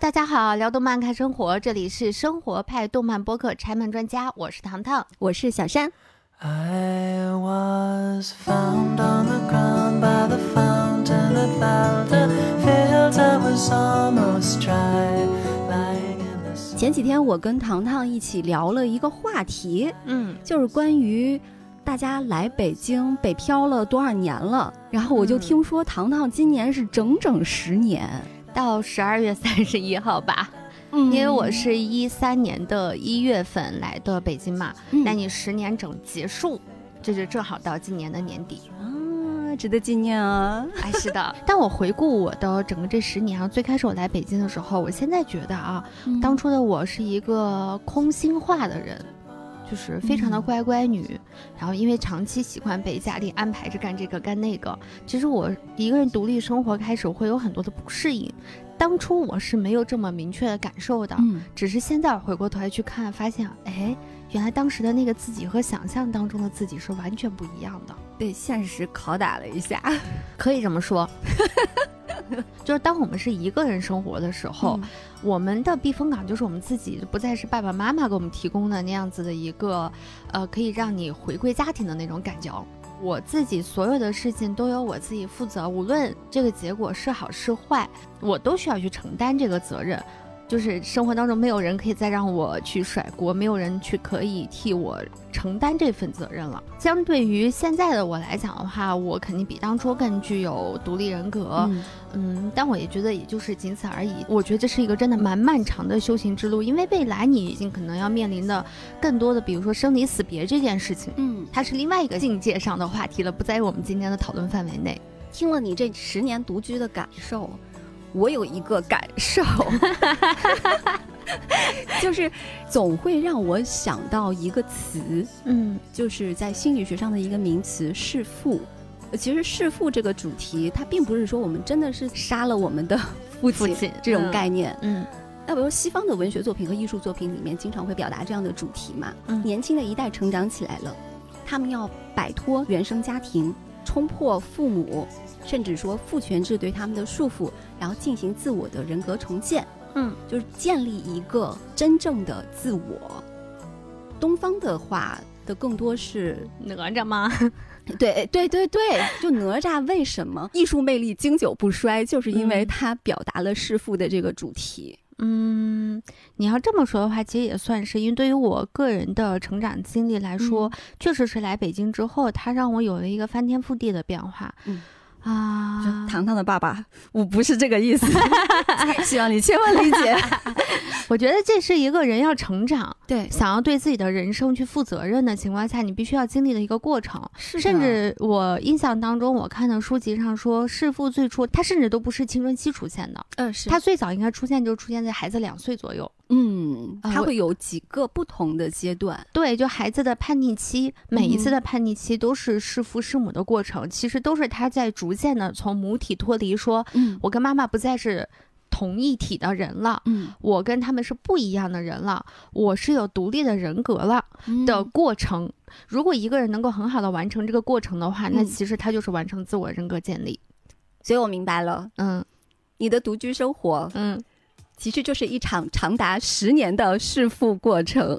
大家好聊动漫看生活这里是生活派动漫播客拆门专家我是糖糖。我是小山。I was found on the ground by the fountain about field was almost dry 前几天我跟糖糖一起聊了一个话题嗯。就是关于大家来北京北漂了多少年了然后我就听说糖糖今年是整整十年。到十二月三十一号吧，嗯因为我是一三年的一月份来的北京嘛，嗯那你十年整结束，这就正好到今年的年底。啊，值得纪念啊。哎，是的，但我回顾我的整个这十年啊，最开始我来北京的时候，我现在觉得啊，当初的我是一个空心化的人，就是非常的嗯乖乖女。然后因为长期喜欢被家里安排着干这个干那个，其实我一个人独立生活开始会有很多的不适应。当初我是没有这么明确的感受的，嗯只是现在回过头来去看，发现哎，原来当时的那个自己和想象当中的自己是完全不一样的。被现实拷打了一下。可以这么说，就是当我们是一个人生活的时候，嗯我们的避风港就是我们自己，不再是爸爸妈妈给我们提供的那样子的一个，呃，可以让你回归家庭的那种感觉。我自己所有的事情都由我自己负责，无论这个结果是好是坏，我都需要去承担这个责任。就是生活当中没有人可以再让我去甩锅，没有人去可以替我承担这份责任了。相对于现在的我来讲的话，我肯定比当初更具有独立人格。嗯嗯，但我也觉得也就是仅此而已。我觉得这是一个真的蛮漫长的修行之路，因为未来你已经可能要面临的更多的，比如说生离死别这件事情，嗯，它是另外一个境界上的话题了，不在于我们今天的讨论范围内。听了你这十年独居的感受，我有一个感受，就是总会让我想到一个词，嗯就是在心理学上的一个名词“弑父”。呃其实弑父这个主题，它并不是说我们真的是杀了我们的父亲这种嗯概念。嗯那比如西方的文学作品和艺术作品里面，经常会表达这样的主题嘛。嗯年轻的一代成长起来了，他们要摆脱原生家庭，冲破父母，甚至说父权制对他们的束缚，然后进行自我的人格重建。嗯，就是建立一个真正的自我。东方的话的更多是哪吒吗？对对对对，就哪吒为什么 艺术魅力经久不衰，就是因为嗯它表达了弑父的这个主题。嗯，你要这么说的话，其实也算是，因为对于我个人的成长经历来说，确实是来北京之后，它让我有了一个翻天覆地的变化。嗯啊，糖糖的爸爸，我不是这个意思，希望你千万理解。我觉得这是一个人要成长，对，想要对自己的人生去负责任的情况下，你必须要经历的一个过程。是甚至我印象当中，我看的书籍上说，弑父最初他甚至都不是青春期出现的，嗯是他最早应该出现就出现在孩子两岁左右。嗯，啊我它会有几个不同的阶段。对，就孩子的叛逆期，每一次嗯的叛逆期都是弑父弑母的过程，其实都是他在逐渐的从母体脱离，说嗯我跟妈妈不再是同一体的人了。嗯我跟他们是不一样的人了，我是有独立的人格了的嗯过程。如果一个人能够很好的完成这个过程的话，那嗯其实他就是完成自我人格建立。所以我明白了，嗯你的独居生活嗯，其实就是一场长达十年的弑父过程。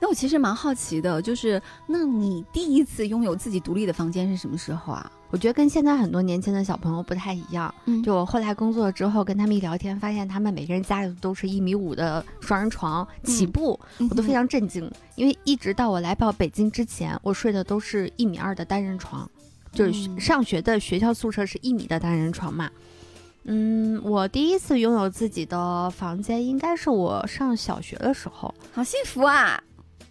那我其实蛮好奇的，就是那你第一次拥有自己独立的房间是什么时候啊？我觉得跟现在很多年轻的小朋友不太一样。嗯就我后来工作之后，跟他们一聊天，发现他们每个人家里都是一米五的双人床起步，我都非常震惊。因为一直到我来到北京之前，我睡的都是一米二的单人床，就是嗯上学的学校宿舍是一米的单人床嘛。嗯，我第一次拥有自己的房间，应该是我上小学的时候好幸福啊！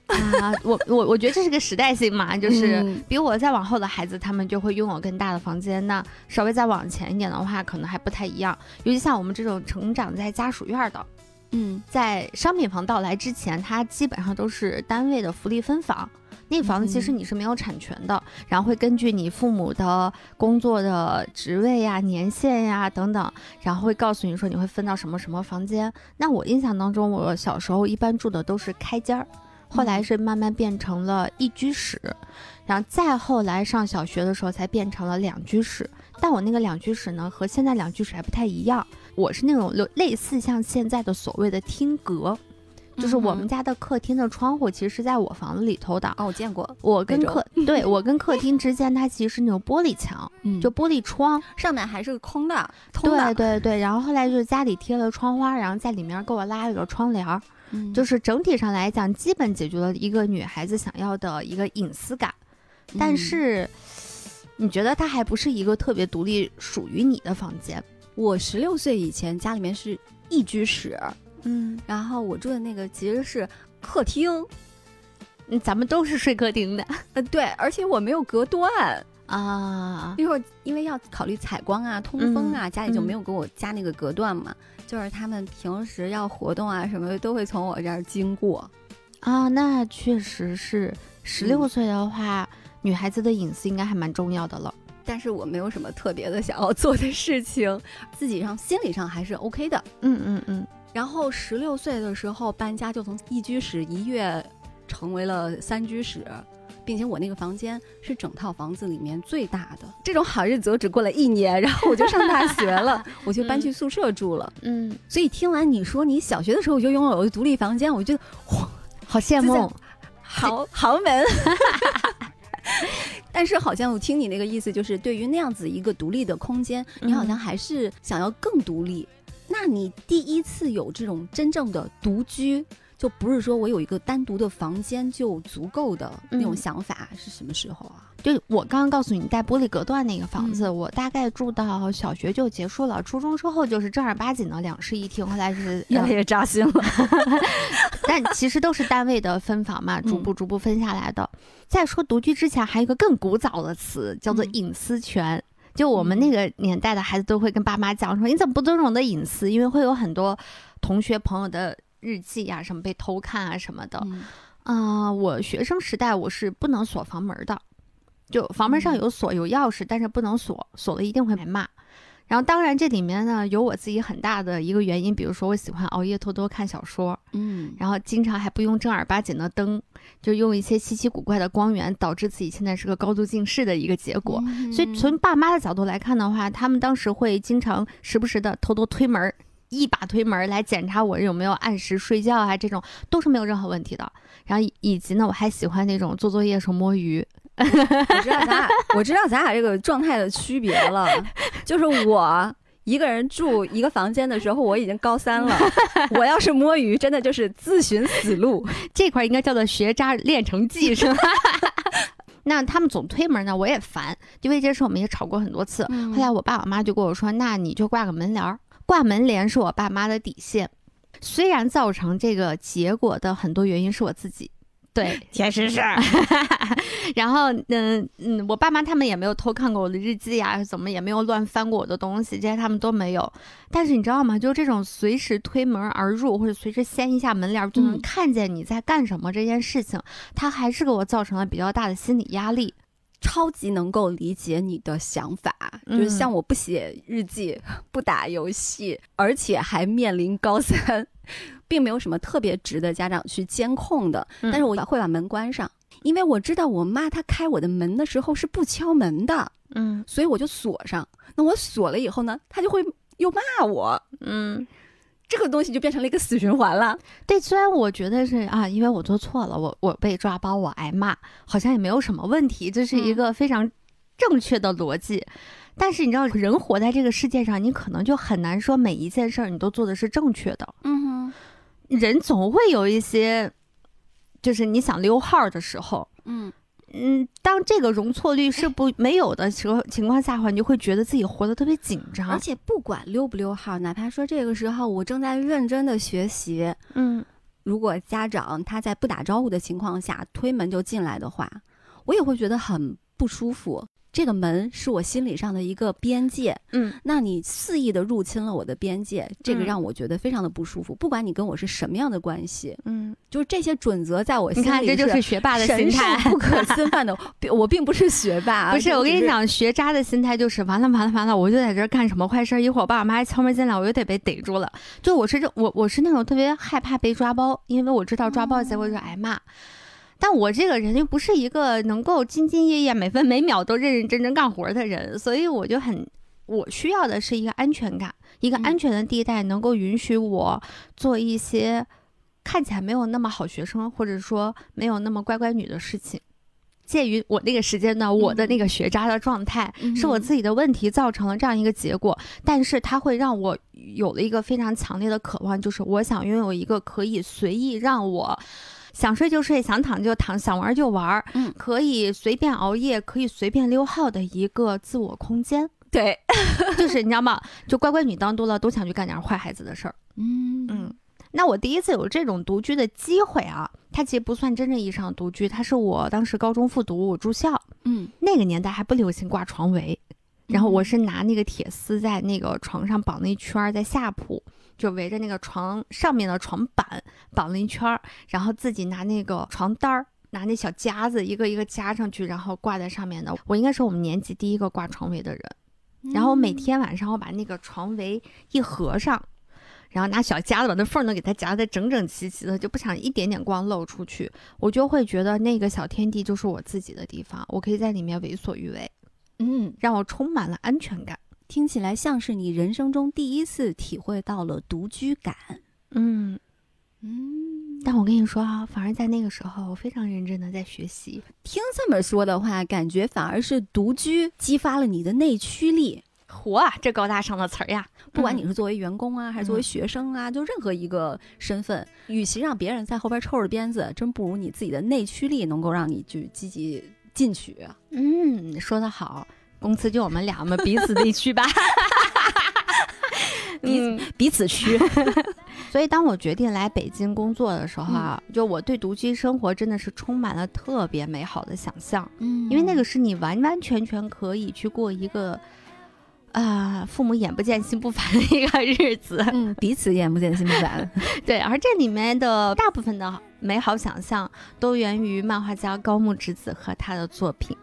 啊。我我我觉得这是个时代性嘛，就是嗯比我再往后的孩子，他们就会拥有更大的房间。那稍微再往前一点的话，可能还不太一样。尤其像我们这种成长在家属院的，嗯在商品房到来之前，它基本上都是单位的福利分房。那房子其实嗯你是没有产权的，然后会根据你父母的工作的职位呀、年限呀等等，然后会告诉你说你会分到什么什么房间。那我印象当中，我小时候一般住的都是开间儿，后来嗯是慢慢变成了一居室，然后再后来上小学的时候才变成了两居室。但我那个两居室呢，和现在两居室还不太一样。我是那种类类似像现在的所谓的厅阁，就是我们嗯家的客厅的窗户其实是在我房子里头的。哦，我见过，我跟客 对我跟客厅之间，它其实是那种玻璃墙，嗯就玻璃窗。上面还是空的，通的，对对对，然后后来就是家里贴了窗花，然后在里面给我拉了个窗帘儿，嗯就是整体上来讲，基本解决了一个女孩子想要的一个隐私感。但嗯是，你觉得它还不是一个特别独立、属于你的房间？我十六岁以前家里面是一居室，嗯，然后我住的那个其实是客厅，嗯咱们都是睡客厅的呃，对，而且我没有隔断，啊。因为我因为要考虑采光啊、通风啊，家里就嗯没有给我加那个隔断嘛。就是他们平时要活动啊什么的，都会从我这儿经过。啊，那确实是十六嗯岁的话，女孩子的隐私应该还蛮重要的了。但是我没有什么特别的想要做的事情，自己上心理上还是 OK 的。嗯嗯嗯，然后十六岁的时候搬家，就从一居室一跃成为了三居室，并且我那个房间是整套房子里面最大的。这种好日子我只过了一年，然后我就上大学了，我就搬去宿舍住了。嗯，所以听完你说你小学的时候就拥有了独立房间，我觉得哇好羡慕。豪 豪门。但是好像我听你那个意思，就是对于那样子一个独立的空间，你好像嗯还是想要更独立。那你第一次有这种真正的独居，就不是说我有一个单独的房间就足够的那种嗯想法，是什么时候啊？就我刚刚告诉你带玻璃隔断那个房子，嗯我大概住到小学就结束了，初中之后就是正儿八经的两室一厅，后来是 越来越扎心了。但其实都是单位的分房嘛，逐嗯步逐步分下来的。再说独居之前，还有一个更古早的词，叫做嗯隐私权。就我们嗯那个年代的孩子都会跟爸妈讲说：“你怎么不尊重我的隐私？”因为会有很多同学朋友的日记呀、什么被偷看啊什么的。嗯啊、我学生时代我是不能锁房门的，就房门上嗯有锁有钥匙，但是不能锁，锁了一定会挨骂。然后当然这里面呢有我自己很大的一个原因，比如说我喜欢熬夜偷偷看小说，嗯，然后经常还不用正儿八经的灯，就用一些稀奇古怪的光源，导致自己现在是个高度近视的一个结果。嗯所以从爸妈的角度来看的话，他们当时会经常时不时的偷偷推门儿，一把推门儿来检查我有没有按时睡觉啊，这种都是没有任何问题的。然后以以及呢，我还喜欢那种做作业时候摸鱼，我知道咱俩，我知道咱俩这个状态的区别了，就是我。一个人住一个房间的时候，我已经高三了。我要是摸鱼，真的就是自寻死路。这块儿应该叫做学渣练成记是吧？那他们总推门呢，我也烦，因为这事我们也吵过很多次。嗯后来我爸我妈就跟我说，那你就挂个门帘儿，挂门帘是我爸妈的底线。虽然造成这个结果的很多原因是我自己，对，确实是。然后嗯嗯，我爸妈他们也没有偷看过我的日记啊，怎么也没有乱翻过我的东西，这些他们都没有。但是你知道吗？就这种随时推门而入，或者随时掀一下门帘儿就能嗯看见你在干什么这件事情，它还是给我造成了比较大的心理压力。超级能够理解你的想法，嗯就是像我不写日记、不打游戏，而且还面临高三，并没有什么特别值得家长去监控的。嗯但是我会把门关上，因为我知道我妈她开我的门的时候是不敲门的，嗯所以我就锁上。那我锁了以后呢，她就会又骂我，嗯，这个东西就变成了一个死循环了。对，虽然我觉得是啊，因为我做错了，我我被抓包，我挨骂，好像也没有什么问题，这是一嗯个非常正确的逻辑。但是你知道，人活在这个世界上，你可能就很难说每一件事儿你都做的是正确的。嗯哼，人总会有一些，就是你想溜号儿的时候，嗯，嗯，当这个容错率是不没有的时候情况下的话，你就会觉得自己活得特别紧张。而且不管溜不溜号，哪怕说这个时候我正在认真的学习，嗯，如果家长他在不打招呼的情况下推门就进来的话，我也会觉得很不舒服。这个门是我心理上的一个边界，嗯那你肆意的入侵了我的边界，这个嗯让我觉得非常的不舒服。不管你跟我是什么样的关系，嗯，就是这些准则在我心里你看这就是学霸的心态。不可 侵犯的。我并不是学霸，不是，我跟你，讲，学渣的心态就是完了完了完了，我就在这儿干什么坏事儿，一会儿我爸我妈敲门进来，我又得被逮住了。就我是这我我是那种特别害怕被抓包，因为我知道抓包的结果就是挨骂。但我这个人又不是一个能够兢兢业业、每分每秒都认认真真干活的人，所以我就很，我需要的是一个安全感，一个嗯。安全的地带，能够允许我做一些看起来没有那么好学生，或者说没有那么乖乖女的事情。介于我那个时间段，我的那个学渣的状态，是我嗯自己的问题造成了这样一个结果，但是它会让我有了一个非常强烈的渴望，就是我想拥有一个可以随意让我想睡就睡、想躺就躺、想玩就玩，嗯可以随便熬夜、可以随便溜号的一个自我空间。对，就是你知道吗？就乖乖女当多了，都想去干点坏孩子的事儿。嗯嗯，那我第一次有这种独居的机会啊，它其实不算真正意义上的独居，它是我当时高中复读，我住校，嗯，那个年代还不流行挂床围，然后我是拿那个铁丝在那个床上绑了一圈儿，在下铺就围着那个床上面的床板绑了一圈儿，然后自己拿那个床单儿。拿那小夹子一个一个夹上去，然后挂在上面的。我应该是我们年级第一个挂床围的人。然后每天晚上我把那个床围一合上，然后拿小夹子把那缝儿呢给它夹得整整齐齐的，就不想一点点光露出去。我就会觉得那个小天地就是我自己的地方，我可以在里面为所欲为，嗯，让我充满了安全感。听起来像是你人生中第一次体会到了独居感。嗯，嗯，但我跟你说啊，反而在那个时候，我非常认真的在学习。听这么说的话，感觉反而是独居激发了你的内驱力。活、啊，这高大上的词儿呀！不管你是作为员工啊，还是作为嗯学生啊，就任何一个身份，与其让别人在后边抽着鞭子，真不如你自己的内驱力能够让你去积极进取。嗯，说得好，公司就我们俩，我们彼此地区吧。彼嗯彼此区。所以，当我决定来北京工作的时候啊，就我对独居生活真的是充满了特别美好的想象，嗯因为那个是你完完全全可以去过一个，啊、父母眼不见心不烦的一个日子。嗯，彼此眼不见心不烦。对，而这里面的大部分的美好想象，都源于漫画家高木直子和他的作品。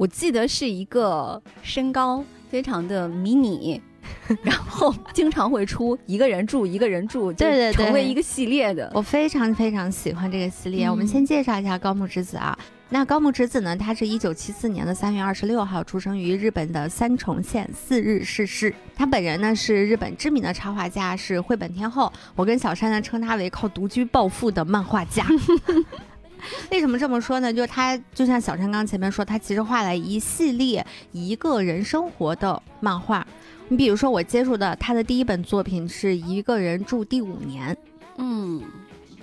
我记得是一个身高非常的迷你，然后经常会出一个人住一个人住，对对对成为一个系列的。我非常非常喜欢这个系列。我们嗯先介绍一下高木直子啊。那高木直子呢，她是一九七四年的三月二十六号出生于日本的三重县四日市市。她本人呢是日本知名的插画家，是绘本天后。我跟小山呢称她为靠独居暴富的漫画家。为什么这么说呢？就是他就像小山刚前面说，他其实画了一系列一个人生活的漫画。你比如说，我接触的他的第一本作品是一个人住第五年。嗯，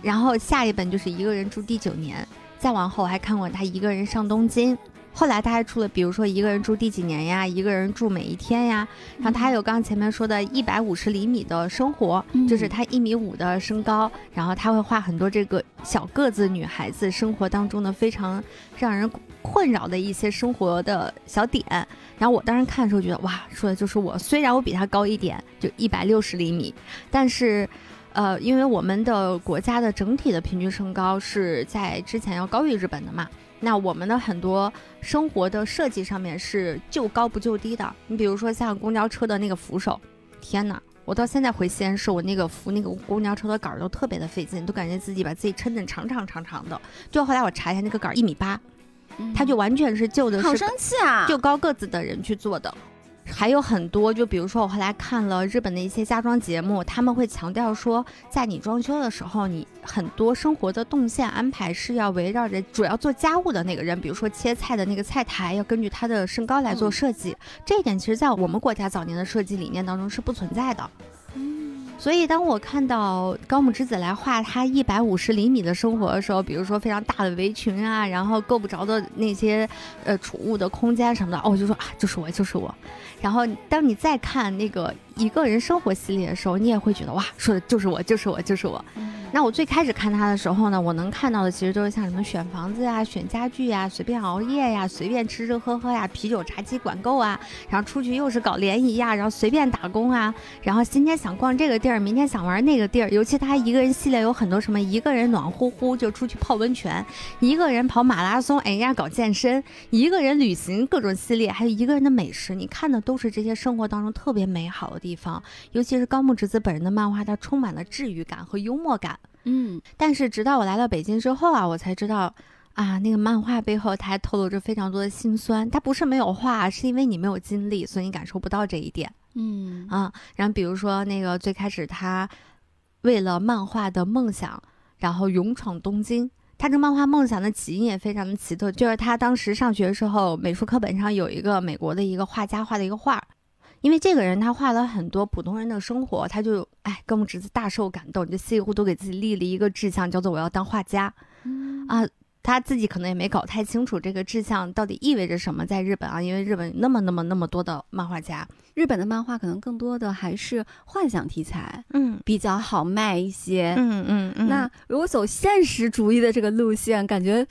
然后下一本就是一个人住第九年，再往后我还看过他一个人上东京。后来他还出了，比如说一个人住第几年呀，一个人住每一天呀。然后他还有刚刚前面说的一百五十厘米的生活，嗯就是他一米五的身高，然后他会画很多这个小个子女孩子生活当中的非常让人困扰的一些生活的小点。然后我当时看的时候觉得，哇，说的就是我。虽然我比他高一点，就一百六十厘米，但是。呃，因为我们的国家的整体的平均身高是在之前要高于日本的嘛，那我们的很多生活的设计上面是就高不就低的。你比如说像公交车的那个扶手，天哪！我到现在回西安市，我那个扶那个公交车的杆儿都特别的费劲，都感觉自己把自己撑得长长长长的。就后来我查一下，那个杆儿一米八，它就完全是就的是好生气啊！就高个子的人去做的。还有很多，就比如说我后来看了日本的一些家装节目，他们会强调说，在你装修的时候，你很多生活的动线安排是要围绕着主要做家务的那个人，比如说切菜的那个菜台要根据他的身高来做嗯设计。这一点其实，在我们国家早年的设计理念当中是不存在的。所以当我看到高木之子来画他一百五十厘米的生活的时候，比如说非常大的围裙啊，然后够不着的那些呃储物的空间什么的，哦，我就说啊，就是我，就是我。然后当你再看那个一个人生活系列的时候，你也会觉得哇，说的就是我，就是我，就是我。那我最开始看他的时候呢，我能看到的其实都是像什么选房子呀、选家具呀、随便熬夜呀、随便吃吃喝喝呀、啤酒茶几管够啊，然后出去又是搞联谊呀，然后随便打工啊，然后今天想逛这个地儿，明天想玩那个地儿。尤其他一个人系列有很多什么一个人暖乎乎就出去泡温泉，一个人跑马拉松，哎，人家搞健身，一个人旅行各种系列，还有一个人的美食，你看的都是这些生活当中特别美好的地方。尤其是高木直子本人的漫画，它充满了治愈感和幽默感。嗯，但是直到我来到北京之后啊，我才知道，啊，那个漫画背后它还透露着非常多的辛酸。它不是没有画，是因为你没有经历，所以你感受不到这一点嗯啊。然后比如说那个最开始他为了漫画的梦想，然后勇闯东京。他这漫画梦想的起因也非常的奇特，就是他当时上学的时候，美术课本上有一个美国的一个画家画的一个画。因为这个人他画了很多普通人的生活，他就哎跟我们侄子大受感动，就稀里糊涂给自己立了一个志向，叫做我要当画家。啊，他自己可能也没搞太清楚这个志向到底意味着什么，在日本啊，因为日本那么那么那么多的漫画家，日本的漫画可能更多的还是幻想题材，嗯比较好卖一些。嗯嗯嗯，那如果走现实主义的这个路线，感觉，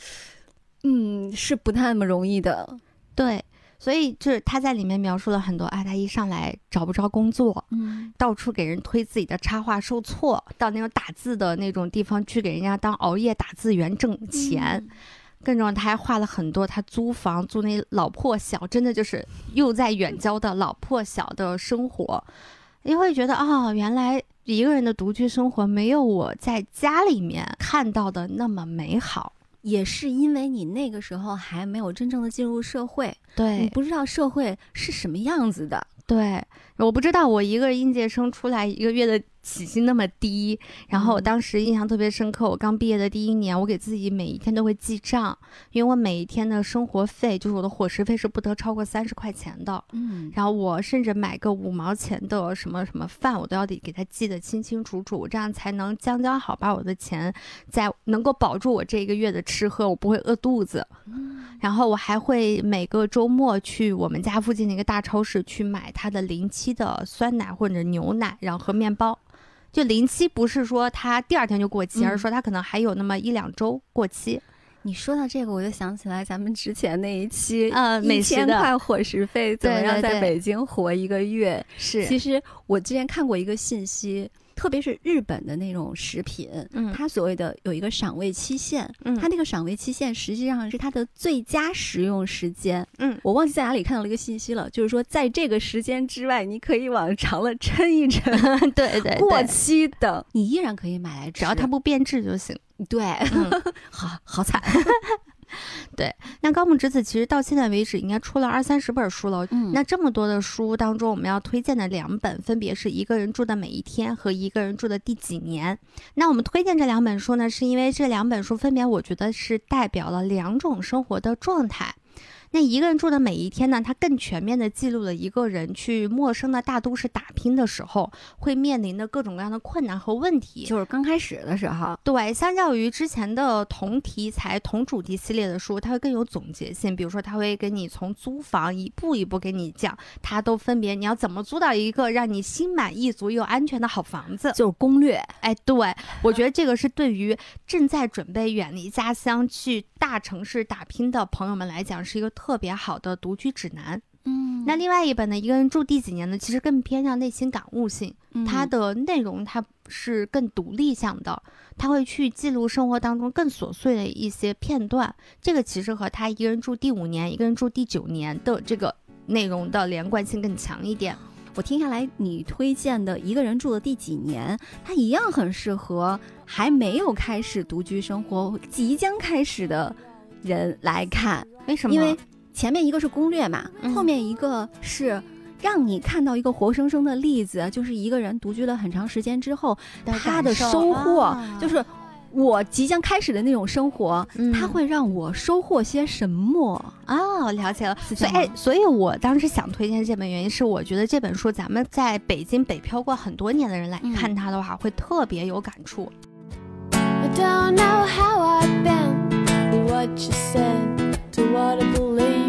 嗯，是不太那么容易的。对，所以就是他在里面描述了很多，啊，他一上来找不着工作，嗯到处给人推自己的插画受挫，到那种打字的那种地方去给人家当熬夜打字员挣钱。更重要，他还画了很多他租房租那老破小，真的就是又在远郊的老破小的生活，你会觉得哦，原来一个人的独居生活没有我在家里面看到的那么美好。也是因为你那个时候还没有真正的进入社会，对你不知道社会是什么样子的。对，我不知道我一个应届生出来一个月的起薪那么低，然后我嗯当时印象特别深刻。我刚毕业的第一年，我给自己每一天都会记账，因为我每一天的生活费，就是我的伙食费是不得超过三十块钱的。嗯然后我甚至买个五毛钱的什么什么饭，我都要得给它记得清清楚楚，这样才能将将好把我的钱在能够保住我这一个月的吃喝，我不会饿肚子。然后我还会每个周末去我们家附近的一个大超市去买它的临期的酸奶或者牛奶，然后和面包。就临期不是说它第二天就过期，嗯而是说它可能还有那么一两周过期。你说到这个，我就想起来咱们之前那一期，嗯一千块伙食费怎么样在北京活一个月？是其实我之前看过一个信息，特别是日本的那种食品，嗯它所谓的有一个赏味期限，嗯它那个赏味期限实际上是它的最佳食用时间。嗯我忘记在哪里看到了一个信息了，就是说在这个时间之外，你可以往长了抻一抻，对对过，期的你依然可以买来吃，只要它不变质就行。对，嗯好好惨。那高木直子其实到现在为止应该出了二三十本书了。嗯那这么多的书当中，我们要推荐的两本分别是《一个人住的每一天》和《一个人住的第几年》。那我们推荐这两本书呢，是因为这两本书分别我觉得是代表了两种生活的状态。那一个人住的每一天呢，他更全面的记录了一个人去陌生的大都市打拼的时候会面临的各种各样的困难和问题。就是刚开始的时候，对，相较于之前的同题材、同主题系列的书，它会更有总结性。比如说，它会给你从租房一步一步给你讲，它都分别你要怎么租到一个让你心满意足又安全的好房子。就是攻略。哎，对我觉得这个是对于正在准备远离家乡去大城市打拼的朋友们来讲，是一个特别好的独居指南。嗯那另外一本呢，一个人住第几年呢，其实更偏向内心感悟性。它嗯的内容它是更独立向的，它会去记录生活当中更琐碎的一些片段。这个其实和他一个人住第五年、一个人住第九年的这个内容的连贯性更强一点。我听下来，你推荐的一个人住的第几年，它一样很适合还没有开始独居生活、即将开始的人来看，为什么？因为前面一个是攻略嘛，嗯后面一个是。让你看到一个活生生的例子，就是一个人独居了很长时间之后，他的收获、啊就是我即将开始的那种生活，嗯它会让我收获些什么？哦，了解了。所以哎所以我当时想推荐这本原因是，我觉得这本书咱们在北京北漂过很多年的人来嗯看它的话，会特别有感触。I don't know how I've been, what you said, to what I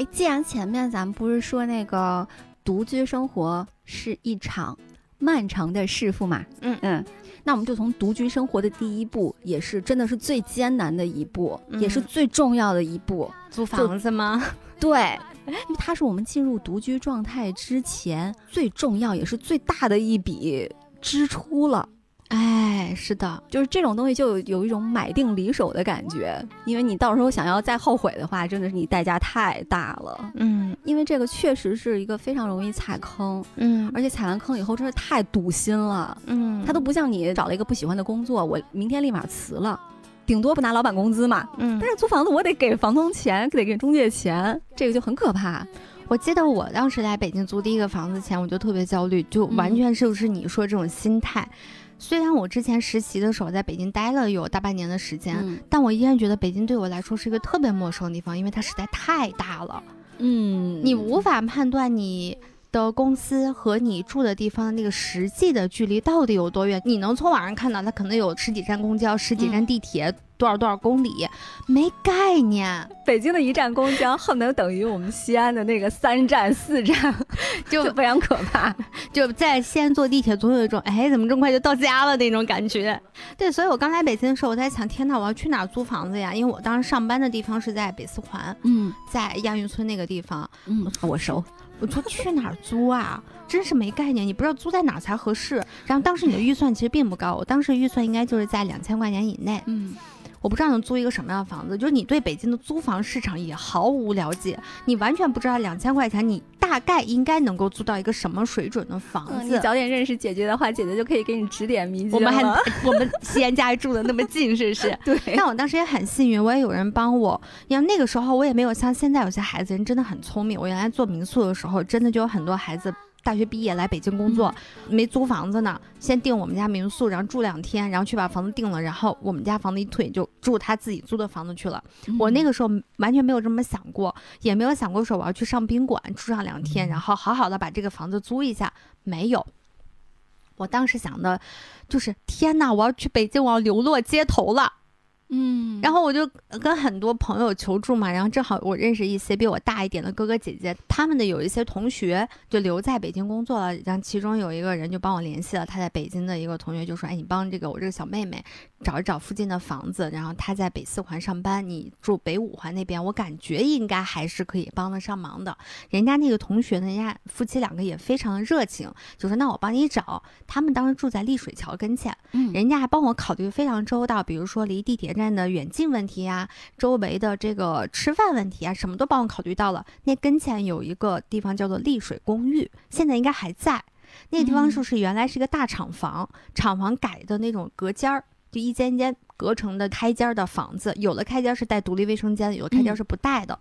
哎，既然前面咱们不是说那个独居生活是一场漫长的弑父嘛，嗯嗯，那我们就从独居生活的第一步，也是真的是最艰难的一步，也是嗯最重要的一步，租房子吗？对。因为它是我们进入独居状态之前最重要也是最大的一笔支出了。哎，是的，就是这种东西，就有有一种买定离手的感觉，因为你到时候想要再后悔的话，真的是你代价太大了。嗯因为这个确实是一个非常容易踩坑，嗯而且踩完坑以后真是太堵心了。嗯，他都不像你找了一个不喜欢的工作，我明天立马辞了，顶多不拿老板工资嘛。嗯但。是租房子我得给房东钱，得给中介钱，这个就很可怕。我记得我当时来北京租第一个房子前，我就特别焦虑，就完嗯全就是你说这种心态。虽然我之前实习的时候在北京待了有大半年的时间，但我依然觉得北京对我来说是一个特别陌生的地方，因为它实在太大了，嗯你无法判断你。的公司和你住的地方的那个实际的距离到底有多远？你能从网上看到它可能有十几站公交、十几站嗯地铁，多少多少公里，没概念。北京的一站公交恨不得等于我们西安的那个三站四站，就就非常可怕。就在西安坐地铁，总有一种哎，怎么这么快就到家了那种感觉。对，所以我刚来北京的时候，我在想，天呐，我要去哪儿租房子呀？因为我当时上班的地方是在北四环，嗯在亚运村那个地方。嗯，我熟。我说去哪儿租啊？真是没概念，你不知道租在哪儿才合适。然后当时你的预算其实并不高，我当时预算应该就是在两千块钱以内。嗯，我不知道能租一个什么样的房子，就是你对北京的租房市场也毫无了解，你完全不知道两千块钱你大概应该能够租到一个什么水准的房嗯，子。你早点认识姐姐的话，姐姐就可以给你指点迷津我们还 我们西安家还住的那么近，是不是？对，但我当时也很幸运，我也有人帮我。因为那个时候我也没有像现在有些孩子人真的很聪明。我原来做民宿的时候，真的就有很多孩子大学毕业来北京工作，没租房子呢，先订我们家民宿，然后住两天，然后去把房子定了，然后我们家房子一退就住他自己租的房子去了。我那个时候完全没有这么想过，也没有想过说我要去上宾馆住上两天，然后好好的把这个房子租一下，没有。我当时想的，就是天呐，我要去北京，我要流落街头了。嗯，然后我就跟很多朋友求助嘛，然后正好我认识一些比我大一点的哥哥姐姐，他们的有一些同学就留在北京工作了，然后其中有一个人就帮我联系了他在北京的一个同学，就说：“哎，你帮这个我这个小妹妹找一找附近的房子，然后她在北四环上班，你住北五环那边，我感觉应该还是可以帮得上忙的。”人家那个同学呢，人家夫妻两个也非常的热情，就说：“那我帮你找。”他们当时住在丽水桥跟前。嗯人家还帮我考虑非常周到，比如说离地铁站的远近问题呀、周围的这个吃饭问题啊，什么都帮我考虑到了。那跟前有一个地方叫做丽水公寓，现在应该还在。那个地方嗯就是原来是一个大厂房，厂房改的那种隔间儿，就一间一间隔成的开间儿的房子，有的开间是带独立卫生间的，有的开间嗯是不带的。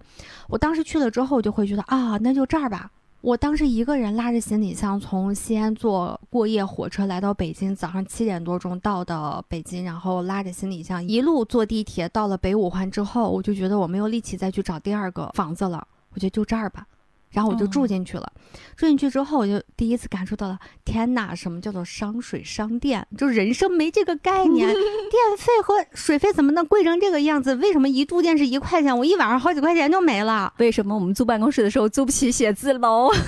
我当时去了之后，我就会觉得啊，那就这儿吧。我当时一个人拉着行李箱从西安坐过夜火车来到北京，早上七点多钟到的北京，然后拉着行李箱一路坐地铁到了北五环之后，我就觉得我没有力气再去找第二个房子了，我觉得就这儿吧。然后我就住哦进去了，住进去之后，我就第一次感受到了，天哪，什么叫做商水商电？就人生没这个概念，电费和水费怎么能贵成这个样子？为什么一度电是一块钱，我一晚上好几块钱就没了？为什么我们租办公室的时候租不起写字楼？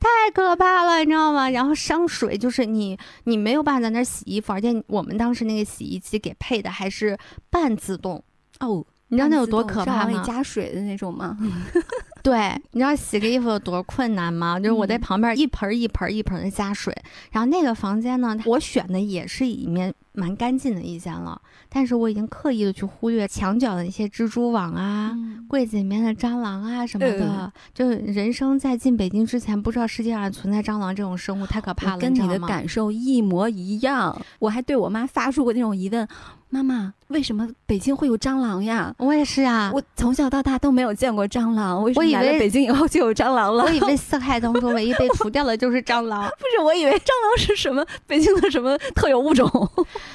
太可怕了，你知道吗？然后伤水就是你，你没有办法在那儿洗衣服，而且我们当时那个洗衣机给配的还是半自动，哦，你知道那有多可怕吗往里吗？加水的那种吗？对，你知道洗个衣服有多困难吗？就是我在嗯旁边一盆一盆一盆的加水，然后那个房间呢，我选的也是一面蛮干净的一间了，但是我已经刻意的去忽略墙角的那些蜘蛛网啊。嗯柜子里面的蟑螂啊什么的，嗯就是人生在进北京之前，不知道世界上存在蟑螂这种生物，太可怕了。跟你的感受一模一样，我还对我妈发出过那种疑问：妈妈，为什么北京会有蟑螂呀？我也是啊，我从小到大都没有见过蟑螂，为什我以为么来了北京以后就有蟑螂了？我以为 四害当中唯一被除掉的就是蟑螂。不是，我以为蟑螂是什么北京的什么特有物种。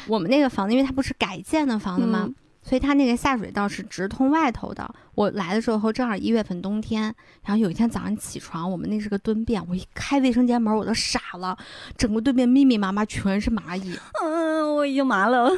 我们那个房子，因为它不是改建的房子吗？嗯所以它那个下水道是直通外头的。我来的时候正好一月份冬天，然后有一天早上起床，我们那是个蹲便，我一开卫生间门我都傻了，整个蹲便密密麻麻全是蚂蚁，嗯，我已经麻了。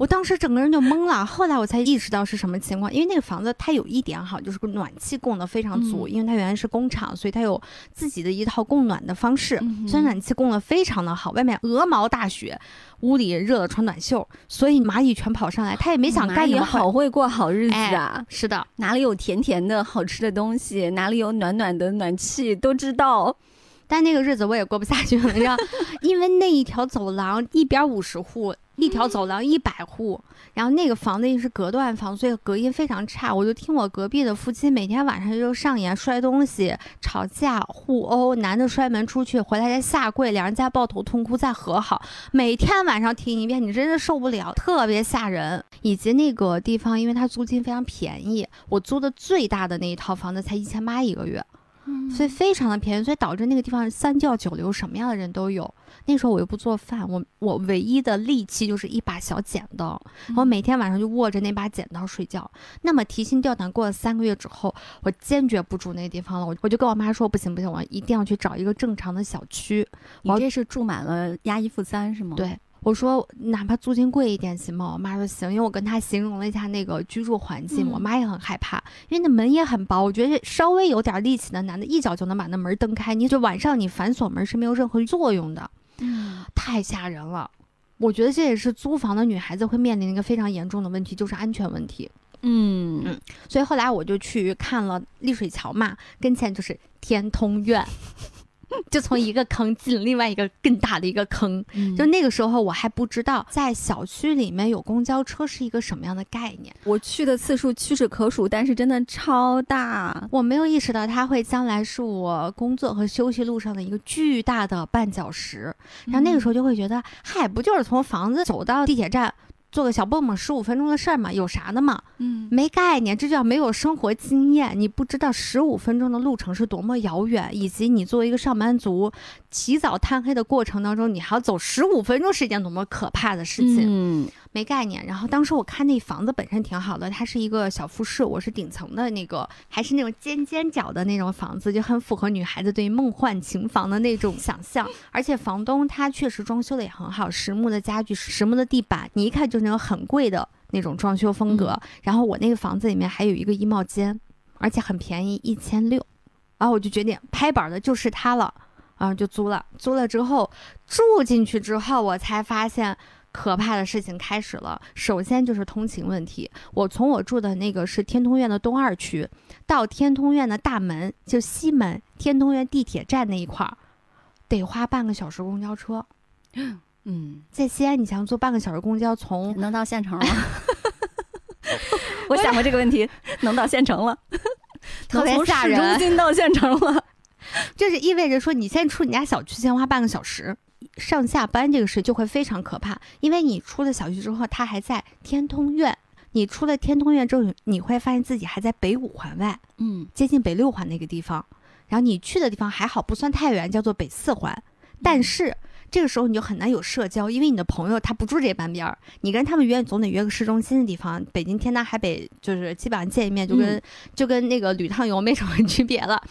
我当时整个人就懵了。后来我才意识到是什么情况，因为那个房子它有一点好，就是个暖气供的非常足，嗯因为它原来是工厂，所以它有自己的一套供暖的方式。所以暖气供的非常的好，外面鹅毛大雪，屋里热的穿短袖，所以蚂蚁全跑上来，它也没想干蚂蚁什么坏好会过好日子哎啊！是的，哪里有甜甜的好吃的东西，哪里有暖暖的暖气，都知道。但那个日子我也过不下去了，你知道，因为那一条走廊一边五十户，一条走廊一百户，然后那个房子是隔断房，所以隔音非常差。我就听我隔壁的夫妻每天晚上就上演摔东西、吵架、互殴，男的摔门出去，回来再下跪，两人再抱头痛哭，再和好，每天晚上听一遍，你真是受不了，特别吓人。以及那个地方，因为它租金非常便宜，我租的最大的那一套房子才一千八一个月。所以非常的便宜，所以导致那个地方三教九流，什么样的人都有。那时候我又不做饭，我我唯一的利器就是一把小剪刀，我每天晚上就握着那把剪刀睡觉。那么提心吊胆过了三个月之后，我坚决不住那个地方了，我我就跟我妈说不行不行，我一定要去找一个正常的小区。你这是住满了押一付三是吗？，对。我说哪怕租金贵一点行吗？我妈说行，因为我跟她形容了一下那个居住环境，嗯我妈也很害怕，因为那门也很薄，我觉得稍微有点力气的男的，一脚就能把那门蹬开，你就晚上你反锁门是没有任何作用的，嗯，太吓人了。我觉得这也是租房的女孩子会面临一个非常严重的问题，就是安全问题。嗯嗯所以后来我就去看了丽水桥嘛，跟前就是天通苑，就从一个坑进了另外一个更大的一个坑。嗯就那个时候我还不知道，在小区里面有公交车是一个什么样的概念，我去的次数屈指可数，但是真的超大。我没有意识到它会将来是我工作和休息路上的一个巨大的绊脚石。然后那个时候就会觉得，嗨，不就是从房子走到地铁站？坐个小蹦蹦十五分钟的事儿嘛，有啥的嘛？嗯，没概念，这叫没有生活经验，你不知道十五分钟的路程是多么遥远，以及你作为一个上班族，起早贪黑的过程当中，你还要走十五分钟是一件多么可怕的事情，嗯没概念。然后当时我看那房子本身挺好的，它是一个小复式，我是顶层的那个，还是那种尖尖角的那种房子，就很符合女孩子对于梦幻情房的那种想象。而且房东他确实装修的也很好，实木的家具、实木的地板，你一看就是那种很贵的那种装修风格。然后我那个房子里面还有一个衣帽间，而且很便宜，一千六。然后我就决定拍板的就是它了，啊，就租了。租了之后住进去之后，我才发现可怕的事情开始了。首先就是通勤问题，我从我住的那个是天通苑的东二区，到天通苑的大门，就西门天通苑地铁站那一块儿，得花半个小时公交车。嗯，在西安，你想坐半个小时公交从能到县城吗？我想过这个问题，能到县城了，特别能从市中心到县城了。就是意味着说，你先出你家小区先花半个小时，上下班这个事就会非常可怕，因为你出了小区之后，它还在天通苑。你出了天通苑之后，你会发现自己还在北五环外，嗯接近北六环那个地方。然后你去的地方还好，不算太远，叫做北四环。但是这个时候你就很难有社交，因为你的朋友他不住这半边儿，你跟他们约总得约个市中心的地方。北京天南海北，就是基本上见一面就跟、嗯就跟那个旅趟游没什么区别了。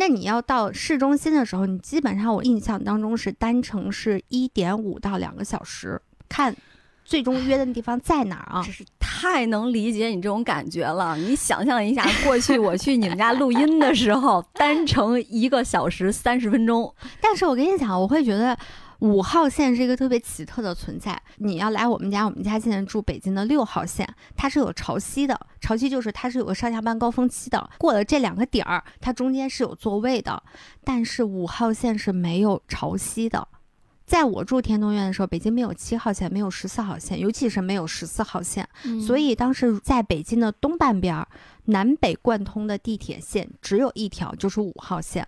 那你要到市中心的时候，你基本上我印象当中是单程是一点五到两个小时，看最终约的地方在哪儿啊真？是太能理解你这种感觉了。你想象一下，过去我去你们家录音的时候，单程一个小时三十分钟。但是我跟你讲，我会觉得五号线是一个特别奇特的存在。你要来我们家，我们家现在住北京的六号线，它是有潮汐的，潮汐就是它是有个上下班高峰期的。过了这两个点儿，它中间是有座位的，但是五号线是没有潮汐的。在我住天通苑的时候，北京没有七号线，没有十四号线，尤其是没有十四号线。所以当时在北京的东半边儿，南北贯通的地铁线只有一条，就是五号线。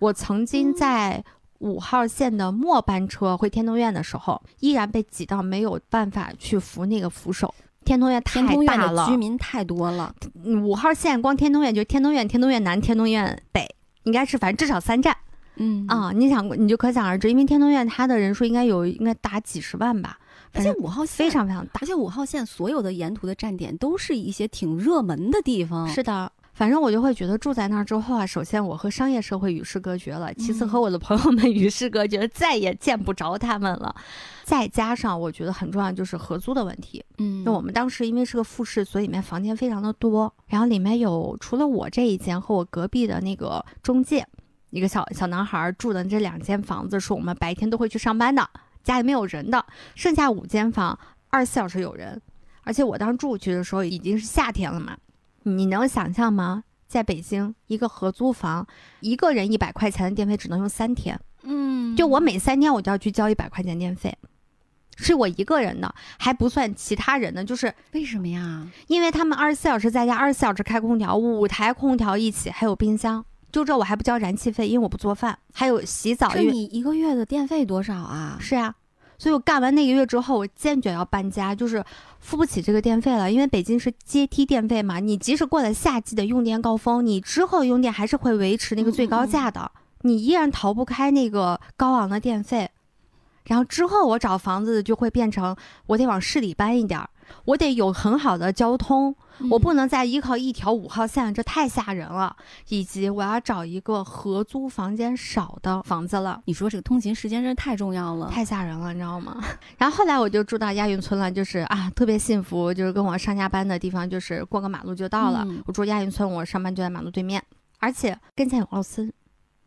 我曾经在五号线的末班车回天通苑的时候，依然被挤到没有办法去扶那个扶手。天通苑太大了的居，民太多了，嗯五号线光天通苑就天通苑、天通苑南、天通苑北，应该是反正至少三站嗯啊。你想，你就可想而知，因为天通苑它的人数应该有应该达几十万吧。而且五号线非常非常大而。且五号线所有的沿途的站点都是一些挺热门的地方。是的，反正我就会觉得住在那儿之后啊，首先我和商业社会与世隔绝了，其次嗯。和我的朋友们与世隔绝，再也见不着他们了。再加上我觉得很重要就是合租的问题，嗯，那我们当时因为是个复式，所以里面房间非常的多，然后里面有除了我这一间和我隔壁的那个中介，一个小小男孩住的这两间房子是我们白天都会去上班的，家里没有人的，剩下五间房二十四小时有人，而且我当时住去的时候已经是夏天了嘛，你能想象吗？在北京一个合租房，一个人一百块钱的电费只能用三天，嗯，就我每三天我就要去交一百块钱电费。是我一个人的，还不算其他人的，就是为什么呀？因为他们二十四小时在家，二十四小时开空调，五台空调一起，还有冰箱。就这我还不交燃气费，因为我不做饭，还有洗澡。这你一个月的电费多少啊？是啊，所以我干完那个月之后，我坚决要搬家，就是付不起这个电费了。因为北京是阶梯电费嘛，你即使过了夏季的用电高峰，你之后用电还是会维持那个最高价的，你依然逃不开那个高昂的电费。然后之后我找房子就会变成我得往市里搬一点儿，我得有很好的交通，我不能再依靠一条五号线，这太吓人了。以及我要找一个合租房间少的房子了。你说这个通勤时间真是太重要了。太吓人了，你知道吗？然后后来我就住到亚运村了，就是啊，特别幸福，就是跟我上下班的地方就是过个马路就到了。嗯我住亚运村，我上班就在马路对面，而且跟前有奥森，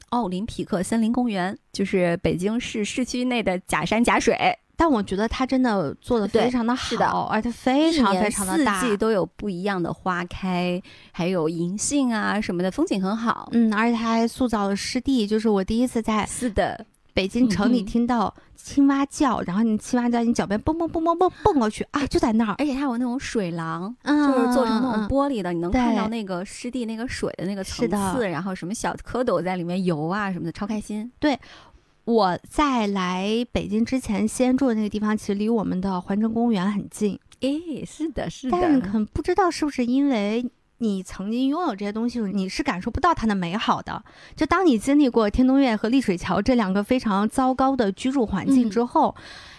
奥林匹克森林公园就是北京市市区内的假山假水，但我觉得它真的做的非常的好，而且非常非常的大四。季都有不一样的花开，还有银杏啊什么的，风景很好。嗯，而且它还塑造了湿地，就是我第一次在是的，北京城里听到青蛙叫，然后你青蛙在你脚边蹦蹦蹦蹦蹦蹦过去啊，就在那儿，而且它有那种水廊，嗯，就是做成那种嗯玻璃的，你能看到那个湿地那个水的那个层次，然后什么小蝌蚪在里面游啊什么的，超开心。我在来北京之前，西安住的那个地方，其实离我们的环城公园很近。诶，是的，是的但是可能不知道是不是因为你曾经拥有这些东西，你是感受不到它的美好的。就当你经历过天通苑和丽水桥这两个非常糟糕的居住环境嗯之后，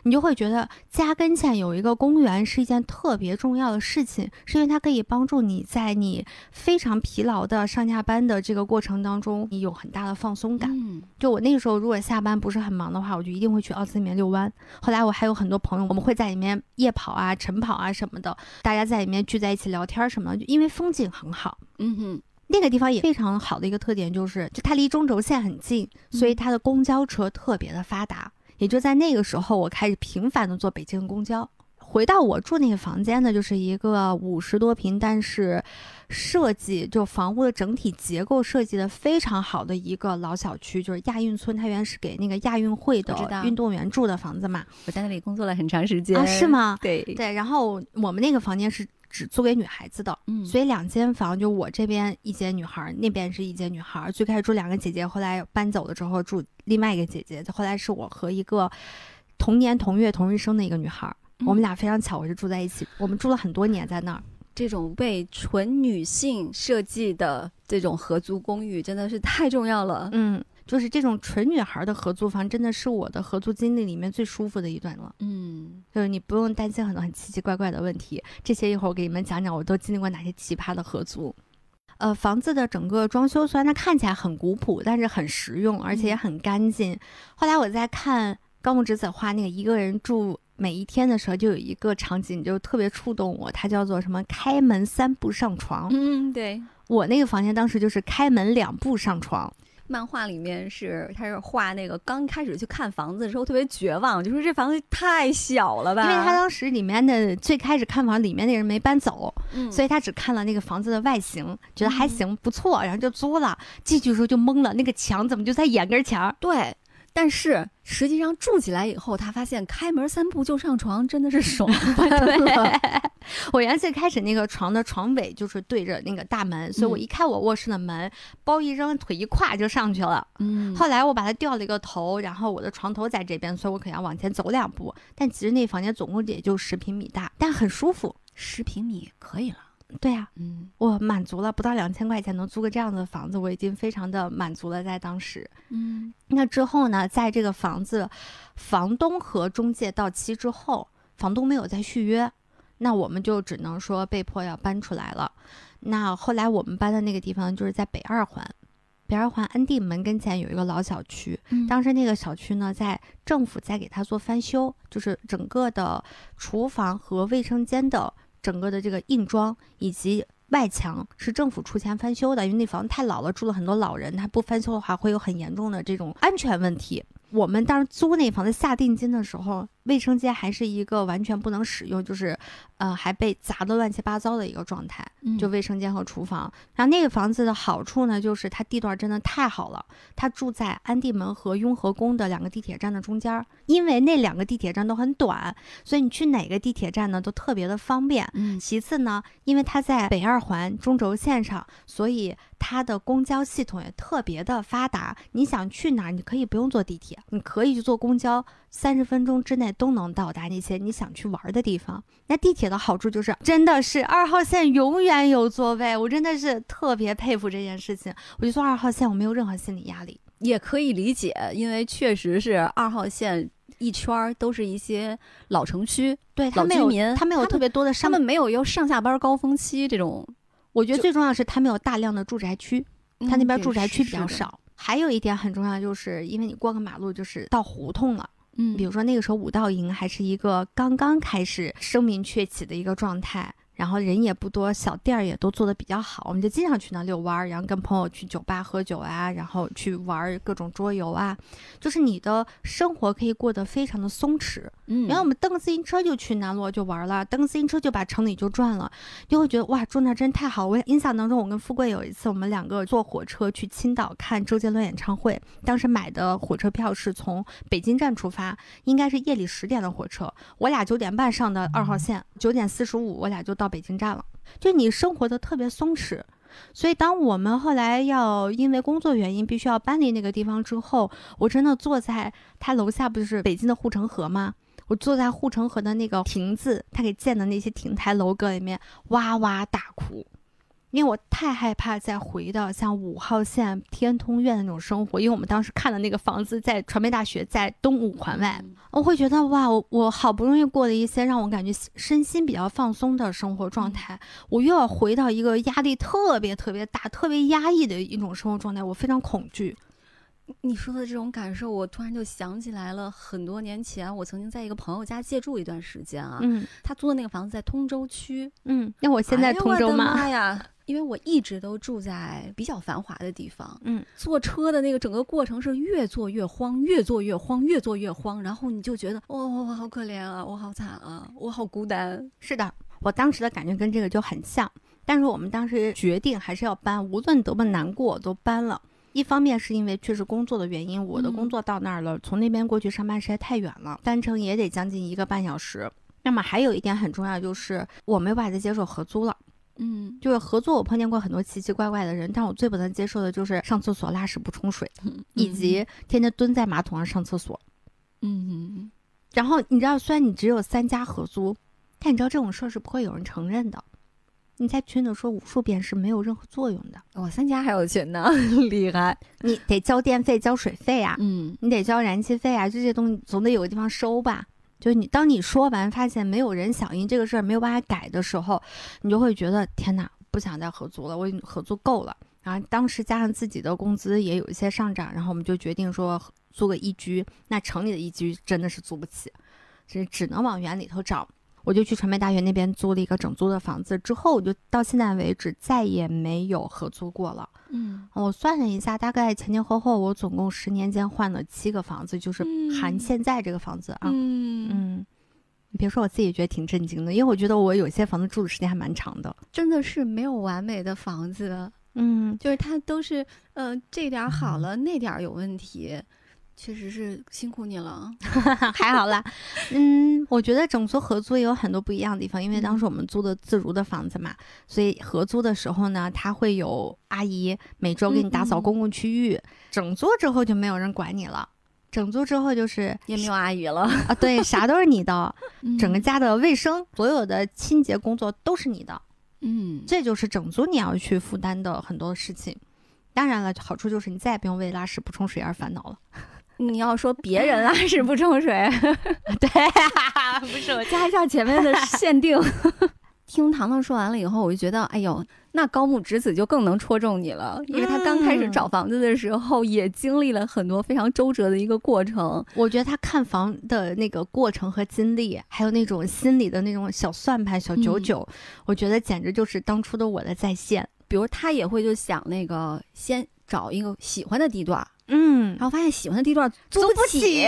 你就会觉得家跟前有一个公园是一件特别重要的事情，是因为它可以帮助你在你非常疲劳的上下班的这个过程当中，你有很大的放松感。嗯，就我那个时候，如果下班不是很忙的话，我就一定会去奥森里面遛弯。后来我还有很多朋友，我们会在里面夜跑啊、晨跑啊什么的，大家在里面聚在一起聊天什么的，就因为风景很好。嗯哼，那个地方也非常好的一个特点就是，就它离中轴线很近，所以它的公交车特别的发达。也就在那个时候，我开始频繁的坐北京公交。回到我住那个房间呢，就是一个五十多平，但是设计就房屋的整体结构设计的非常好的一个老小区，就是亚运村。它原是给那个亚运会的运动员住的房子嘛。我在那里工作了很长时间啊，是？吗？对，对。然后我们那个房间是只租给女孩子的，嗯，所以两间房，就我这边一间女孩儿，那边是一间女孩儿。最开始住两个姐姐，后来搬走了之后住另外一个姐姐。后来是我和一个同年同月同日生的一个女孩儿，我们嗯俩非常巧我是住在一起，我们住了很多年在那儿。这种为纯女性设计的这种合租公寓真的是太重要了。嗯，就是这种纯女孩儿的合租房，真的是我的合租经历里面最舒服的一段了。嗯，就是你不用担心很多很奇奇怪怪的问题，这些一会儿我给你们讲讲，我都经历过哪些奇葩的合租。呃，房子的整个装修虽然它看起来很古朴，但是很实用，而且也很干净。后来我在看高木直子画那个一个人住每一天的时候，就有一个场景就特别触动我，它叫做什么“开门三步上床”嗯，对。我那个房间当时就是开门两步上床，漫画里面是他是画那个刚开始去看房子的时候特别绝望，就说这房子太小了吧，因为他当时里面的最开始看房里面那人没搬走，嗯所以他只看了那个房子的外形，觉得还行不错，然后就租了。进去的时候就懵了，那个墙怎么就在眼跟前儿？对。但是实际上住起来以后，他发现开门三步就上床，真的是爽 翻了。我原来最开始那个床的床尾就是对着那个大门，所以我嗯一开我卧室的门，包一扔，腿一跨就上去了。嗯后来我把它掉了一个头，然后我的床头在这边，所以我可能要往前走两步。但其实那房间总共也就十平米大，但很舒服。十平米可以了。对呀、嗯我满足了，不到两千块钱能租个这样的房子，我已经非常的满足了。在当时，嗯那之后呢，在这个房子房东和中介到期之后，房东没有再续约，那我们就只能说被迫要搬出来了。那后来我们搬的那个地方就是在北二环，北二环安定门跟前有一个老小区，嗯当时那个小区呢，在政府在给它做翻修，就是整个的厨房和卫生间的整个的这个硬装以及外墙是政府出钱翻修的，因为那房子太老了，住了很多老人，他不翻修的话会有很严重的这种安全问题。我们当时租那房子下定金的时候，卫生间还是一个完全不能使用，就是呃还被砸得乱七八糟的一个状态。嗯就卫生间和厨房。然后那个房子的好处呢，就是它地段真的太好了，它住在安定门和雍和宫的两个地铁站的中间儿，因为那两个地铁站都很短，所以你去哪个地铁站呢都特别的方便。嗯其次呢，因为它在北二环中轴线上，所以它的公交系统也特别的发达。你想去哪儿，你可以不用坐地铁，你可以去坐公交，三十分钟之内都能到达那些你想去玩的地方。那地铁的好处就是，真的是二号线永远有座位，我真的是特别佩服这件事情。我就坐二号线，我没有任何心理压力。也可以理解，因为确实是二号线一圈儿都是一些老城区，对他没有民，他没有特别多的商他们没有有上下班高峰期这种，我觉得最重要是他没有大量的住宅区，他那边住宅区比较少。还有一点很重要，就是因为你过个马路就是到胡同了。嗯，比如说那个时候武道营还是一个刚刚开始声名鹊起的一个状态，然后人也不多，小店儿也都做的比较好，我们就经常去那遛弯儿，然后跟朋友去酒吧喝酒啊，然后去玩各种桌游啊，就是你的生活可以过得非常的松弛。嗯，然后我们蹬个自行车就去南锣就玩了，蹬个自行车就把城里就转了，就会觉得哇，住那真太好。我印象当中，我跟富贵有一次，我们两个坐火车去青岛看周杰伦演唱会，当时买的火车票是从北京站出发，应该是夜里十点的火车，我俩九点半上的二号线，九点四十五我俩就到北京站了。就你生活的特别松弛。所以，当我们后来要因为工作原因必须要搬离那个地方之后，我真的坐在他楼下，不就是北京的护城河吗？我坐在护城河的那个亭子，他给建的那些亭台楼阁里面，哇哇大哭，因为我太害怕再回到像五号线天通苑那种生活，因为我们当时看的那个房子在传媒大学，在东五环外，嗯我会觉得哇，我我好不容易过了一些让我感觉身心比较放松的生活状态，我又要回到一个压力特别特别大、特别压抑的一种生活状态，我非常恐惧。你说的这种感受，我突然就想起来了，很多年前我曾经在一个朋友家借住一段时间啊，嗯他租的那个房子在通州区，嗯，那我现在通州吗？妈呀！因为我一直都住在比较繁华的地方，嗯，坐车的那个整个过程是越坐越慌，越坐越慌，越坐越慌，然后你就觉得，哦，我好可怜啊，我好惨啊，我好孤单。是的，我当时的感觉跟这个就很像，但是我们当时决定还是要搬，无论多么难过都搬了。一方面是因为确实工作的原因，我的嗯工作到那儿了，从那边过去上班实在太远了，单程也得将近一个半小时。那么还有一点很重要，就是我没有办法再接受合租了。嗯，就是合作，我碰见过很多奇奇怪怪的人，但我最不能接受的就是上厕所拉屎不冲水，以及天天蹲在马桶上上厕所。嗯嗯然后你知道，虽然你只有三家合租，但你知道这种事儿是不会有人承认的。你在群里说无数遍是没有任何作用的，我三家还有群呢，厉害。你得交电费、交水费啊，嗯你得交燃气费啊，这些东西总得有个地方收吧。就你，当你说完发现没有人响应这个事儿，没有办法改的时候，你就会觉得天哪，不想再合租了，我已经合租够了。然后当时加上自己的工资也有一些上涨，然后我们就决定说租个一居。那城里的一居真的是租不起，所以只能往园里头找。我就去传媒大学那边租了一个整租的房子，之后我就到现在为止再也没有合租过了。嗯，我算了一下，大概前前后后我总共十年间换了七个房子，就是含嗯现在这个房子啊。嗯，嗯，你别说，我自己也觉得挺震惊的，因为我觉得我有些房子住的时间还蛮长的。真的是没有完美的房子，嗯，就是它都是，呃，这点儿好了，那点儿有问题，确实是辛苦你了。还好啦。嗯，我觉得整租合租也有很多不一样的地方，因为当时我们租的自如的房子嘛，所以合租的时候呢，他会有阿姨每周给你打扫公共区域。整租之后就没有人管你了。整租之后就是也没有阿姨了，啊，对，啥都是你的，整个嗯家的卫生，所有的清洁工作都是你的。嗯，这就是整租你要去负担的很多事情。当然了，好处就是你再也不用为拉屎不冲水而烦恼了。你要说别人啊，是不冲水，对，不是我加一下前面的限定。听糖糖说完了以后，我就觉得，哎呦，那高木直子就更能戳中你了，因为他刚开始找房子的时候，也经历了很多非常周折的一个过程。我觉得他看房的那个过程和经历，还有那种心里的那种小算盘、小九九，我觉得简直就是当初的我的再现。比如他也会就想那个先找一个喜欢的地段，嗯然，后发现喜欢的地段租租不起，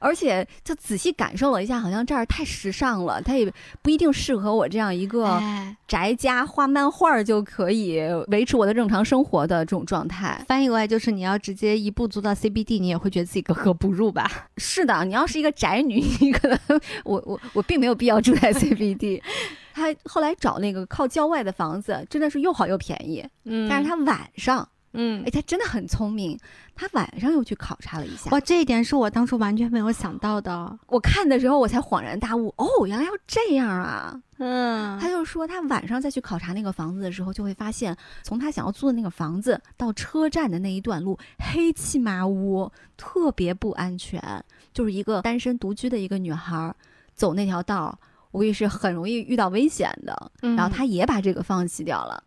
而且就仔细感受了一下，好像这儿太时尚了，它也不一定适合我这样一个哎，宅家画漫画就可以维持我的正常生活的这种状态。翻译过来就是你要直接一步租到 CBD，你也会觉得自己格格不入吧？是的，你要是一个宅女，你可能我我我并没有必要住在 CBD。他后来找那个靠郊外的房子，真的是又好又便宜。嗯但是他晚上，嗯哎，，他真的很聪明，他晚上又去考察了一下。哇，这一点是我当初完全没有想到的。我看的时候，我才恍然大悟，哦，原来要这样啊！嗯他就说，他晚上再去考察那个房子的时候，就会发现，从他想要租的那个房子到车站的那一段路，黑漆麻乌，特别不安全。就是一个单身独居的一个女孩儿，走那条道儿，无疑是很容易遇到危险的。嗯然后他也把这个放弃掉了。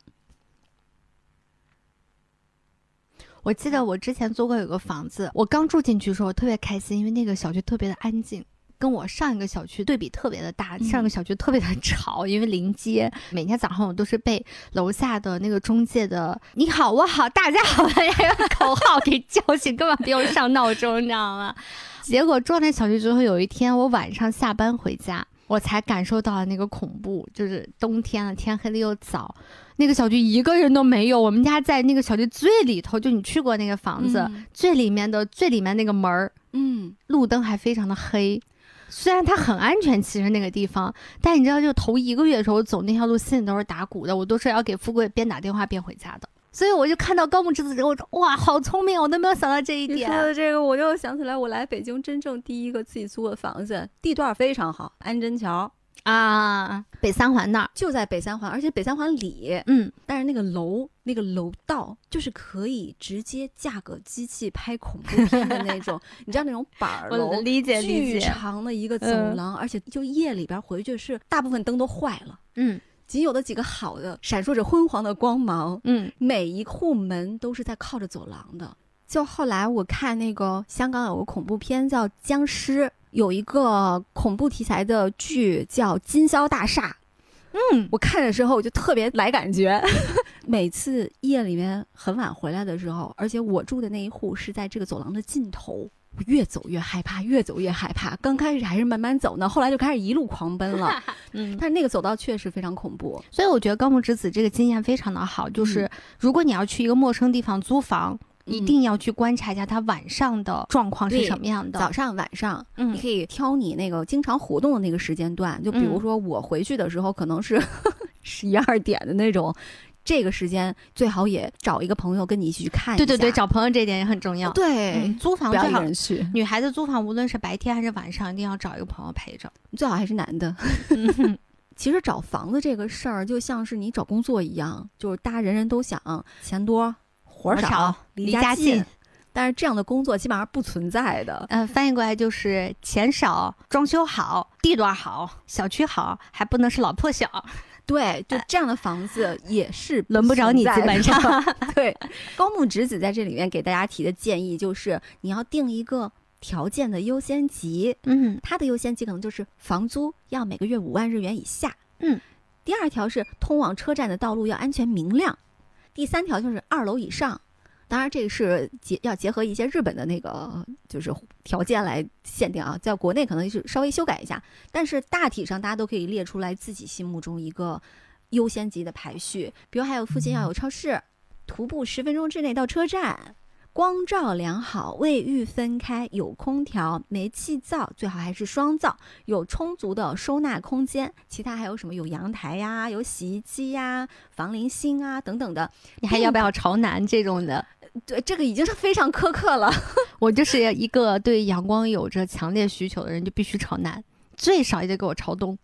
我记得我之前租过有个房子，我刚住进去的时候我特别开心，因为那个小区特别的安静。跟我上一个小区对比特别的大，嗯上个小区特别的 吵，因为临街。每天早上我都是被楼下的那个中介的“你好，我好，大家好”的那个口号给叫醒，根本不用上闹钟，你知道吗？结果住到那小区之后，有一天我晚上下班回家，我才感受到了那个恐怖，就是冬天了，天黑的又早，那个小区一个人都没有。我们家在那个小区最里头，就你去过那个房子、嗯最里面的最里面那个门儿，嗯，路灯还非常的黑。虽然它很安全，其实那个地方，但你知道，就头一个月的时候，我走那条路心里都是打鼓的，我都是要给富贵边打电话边回家的。所以我就看到高木直子之后，我说哇，好聪明，我都没有想到这一点。你说。的这个，我又想起来，我来北京真正第一个自己租的房子，地段非常好，安贞桥啊，北三环那儿，就在北三环，而且北三环里，嗯，但是那个楼那个楼道就是可以直接架个机器拍恐怖片的那种，你知道那种板儿楼我，理解理巨解，长的一个走嗯廊，而且就夜里边回去是大部分灯都坏了，嗯仅有的几个好的闪烁着昏黄的光芒，嗯每一户门都是在靠着走廊的。就后来我看那个香港有个恐怖片叫《僵尸》，有一个恐怖题材的剧叫《金宵大厦》。嗯，我看的时候我就特别来感觉，每次夜里面很晚回来的时候，而且我住的那一户是在这个走廊的尽头，我越走越害怕，越走越害怕。刚开始还是慢慢走呢，后来就开始一路狂奔了。嗯，但是那个走道确实非常恐怖。所以我觉得高木直子这个经验非常的好，就是嗯如果你要去一个陌生地方租房，一嗯定要去观察一下他晚上的状况是什么样的。早上、晚上，嗯你可以挑你那个经常活动的那个时间段，就比如嗯说我回去的时候可能是 十一二点的那种，这个时间最好也找一个朋友跟你一起去看一下。对对对，找朋友这一点也很重要。对、嗯，租房不要一个最好，人去，女孩子租房无论是白天还是晚上，一定要找一个朋友陪着。最好还是男的。嗯 其实找房子这个事儿，就像是你找工作一样，就是大家人人都想钱多、活儿少少、离离家近近。但是这样的工作基本上不存在的。呃，翻译过来就是钱少、装修好、地段好、小区好，还不能是老破小，对，就这样的房子也是轮不着你，基本上。对，高木直子在这里面给大家提的建议就是，你要定一个条件的优先级，嗯它的优先级可能就是房租要每个月五万日元以下。嗯，第二条是通往车站的道路要安全明亮，第三条就是二楼以上。当然，这个是结要结合一些日本的那个就是条件来限定啊，在国内可能是稍微修改一下，但是大体上大家都可以列出来自己心目中一个优先级的排序，比如还有附近要有超市，徒步十分钟之内到车站，光照良好，卫浴分开，有空调，煤气灶，最好还是双灶，有充足的收纳空间。其他还有什么？有阳台呀，有洗衣机呀，防淋芯啊等等的。你还要不要朝南这种的？对，这个已经是非常苛刻了。我就是一个对阳光有着强烈需求的人，就必须朝南，最少也得给我朝东。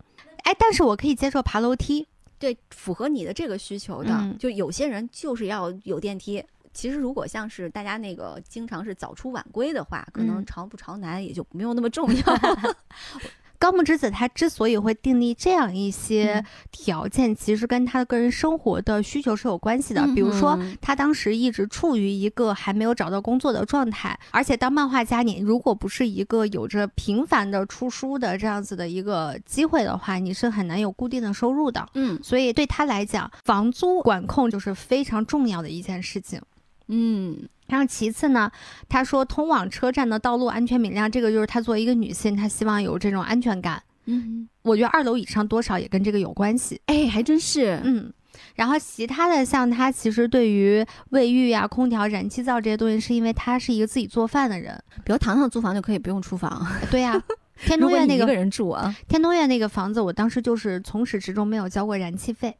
哎，但是我可以接受爬楼梯。对，符合你的这个需求的，嗯就有些人就是要有电梯。其实如果像是大家那个经常是早出晚归的话，可能嗯朝不朝南也就没有那么重要。高木直子他之所以会订立这样一些嗯条件，其实跟他的个人生活的需求是有关系的。嗯比如说哼，她当时一直处于一个还没有找到工作的状态，而且当漫画家，你如果不是一个有着频繁的出书的这样子的一个机会的话，你是很难有固定的收入的。嗯所以对他来讲，房租管控就是非常重要的一件事情。嗯然后其次呢，他说通往车站的道路安全明亮，这个就是她作为一个女性，她希望有这种安全感。嗯，我觉得二楼以上多少也跟这个有关系。哎，还真是。嗯，然后其他的像他其实对于卫浴呀、空调、燃气灶这些东西，是因为他是一个自己做饭的人。比如糖糖租房就可以不用厨房，对呀、天通苑那个一个人住啊，天通苑那个房子，我当时就是从始至终没有交过燃气费。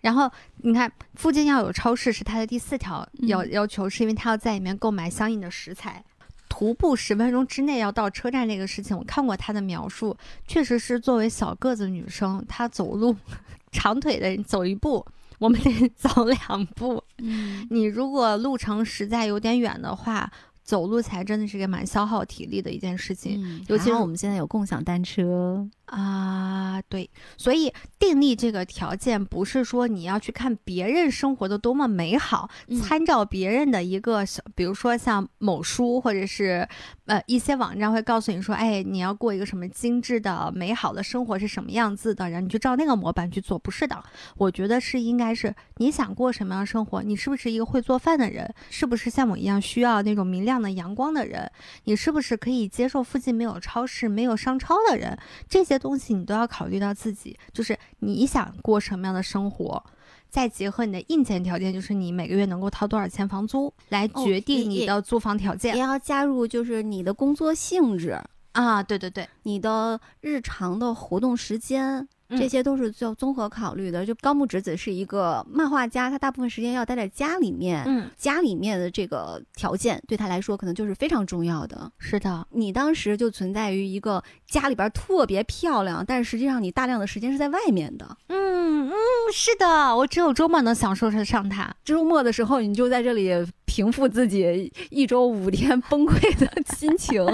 然后你看，附近要有超市是它的第四条要、嗯要求，是因为它要在里面购买相应的食材。徒步十分钟之内要到车站这个事情，我看过他的描述，确实是作为小个子女生，她走路 长腿的人走一步，我们得 走两步。嗯你如果路程实在有点远的话，走路才真的是个蛮消耗体力的一件事情。嗯，尤其是我们现在有共享单车，啊，对，所以定力这个条件不是说你要去看别人生活的多么美好，嗯参照别人的一个小，比如说像某书或者是呃一些网站会告诉你说，哎，你要过一个什么精致的美好的生活是什么样子的，然后你就照那个模板去做，不是的，我觉得是应该是你想过什么样的生活，你是不是一个会做饭的人，是不是像我一样需要那种明亮的阳光的人，你是不是可以接受附近没有超市、没有商超的人？这些东西你都要考虑到自己，就是你想过什么样的生活，再结合你的硬件条件，就是你每个月能够掏多少钱房租，来哦决定你的租房条件、也要加入就是你的工作性质、啊。对对对，你的日常的活动时间。这嗯些都是要综合考虑的。就高木直子是一个漫画家，他大部分时间要待在家里面，嗯，家里面的这个条件对他来说可能就是非常重要的。是的，你当时就存在于一个家里边特别漂亮，但是实际上你大量的时间是在外面的。嗯嗯，是的，我只有周末能享受着上它。周末的时候，你就在这里平复自己一周五天崩溃的心情。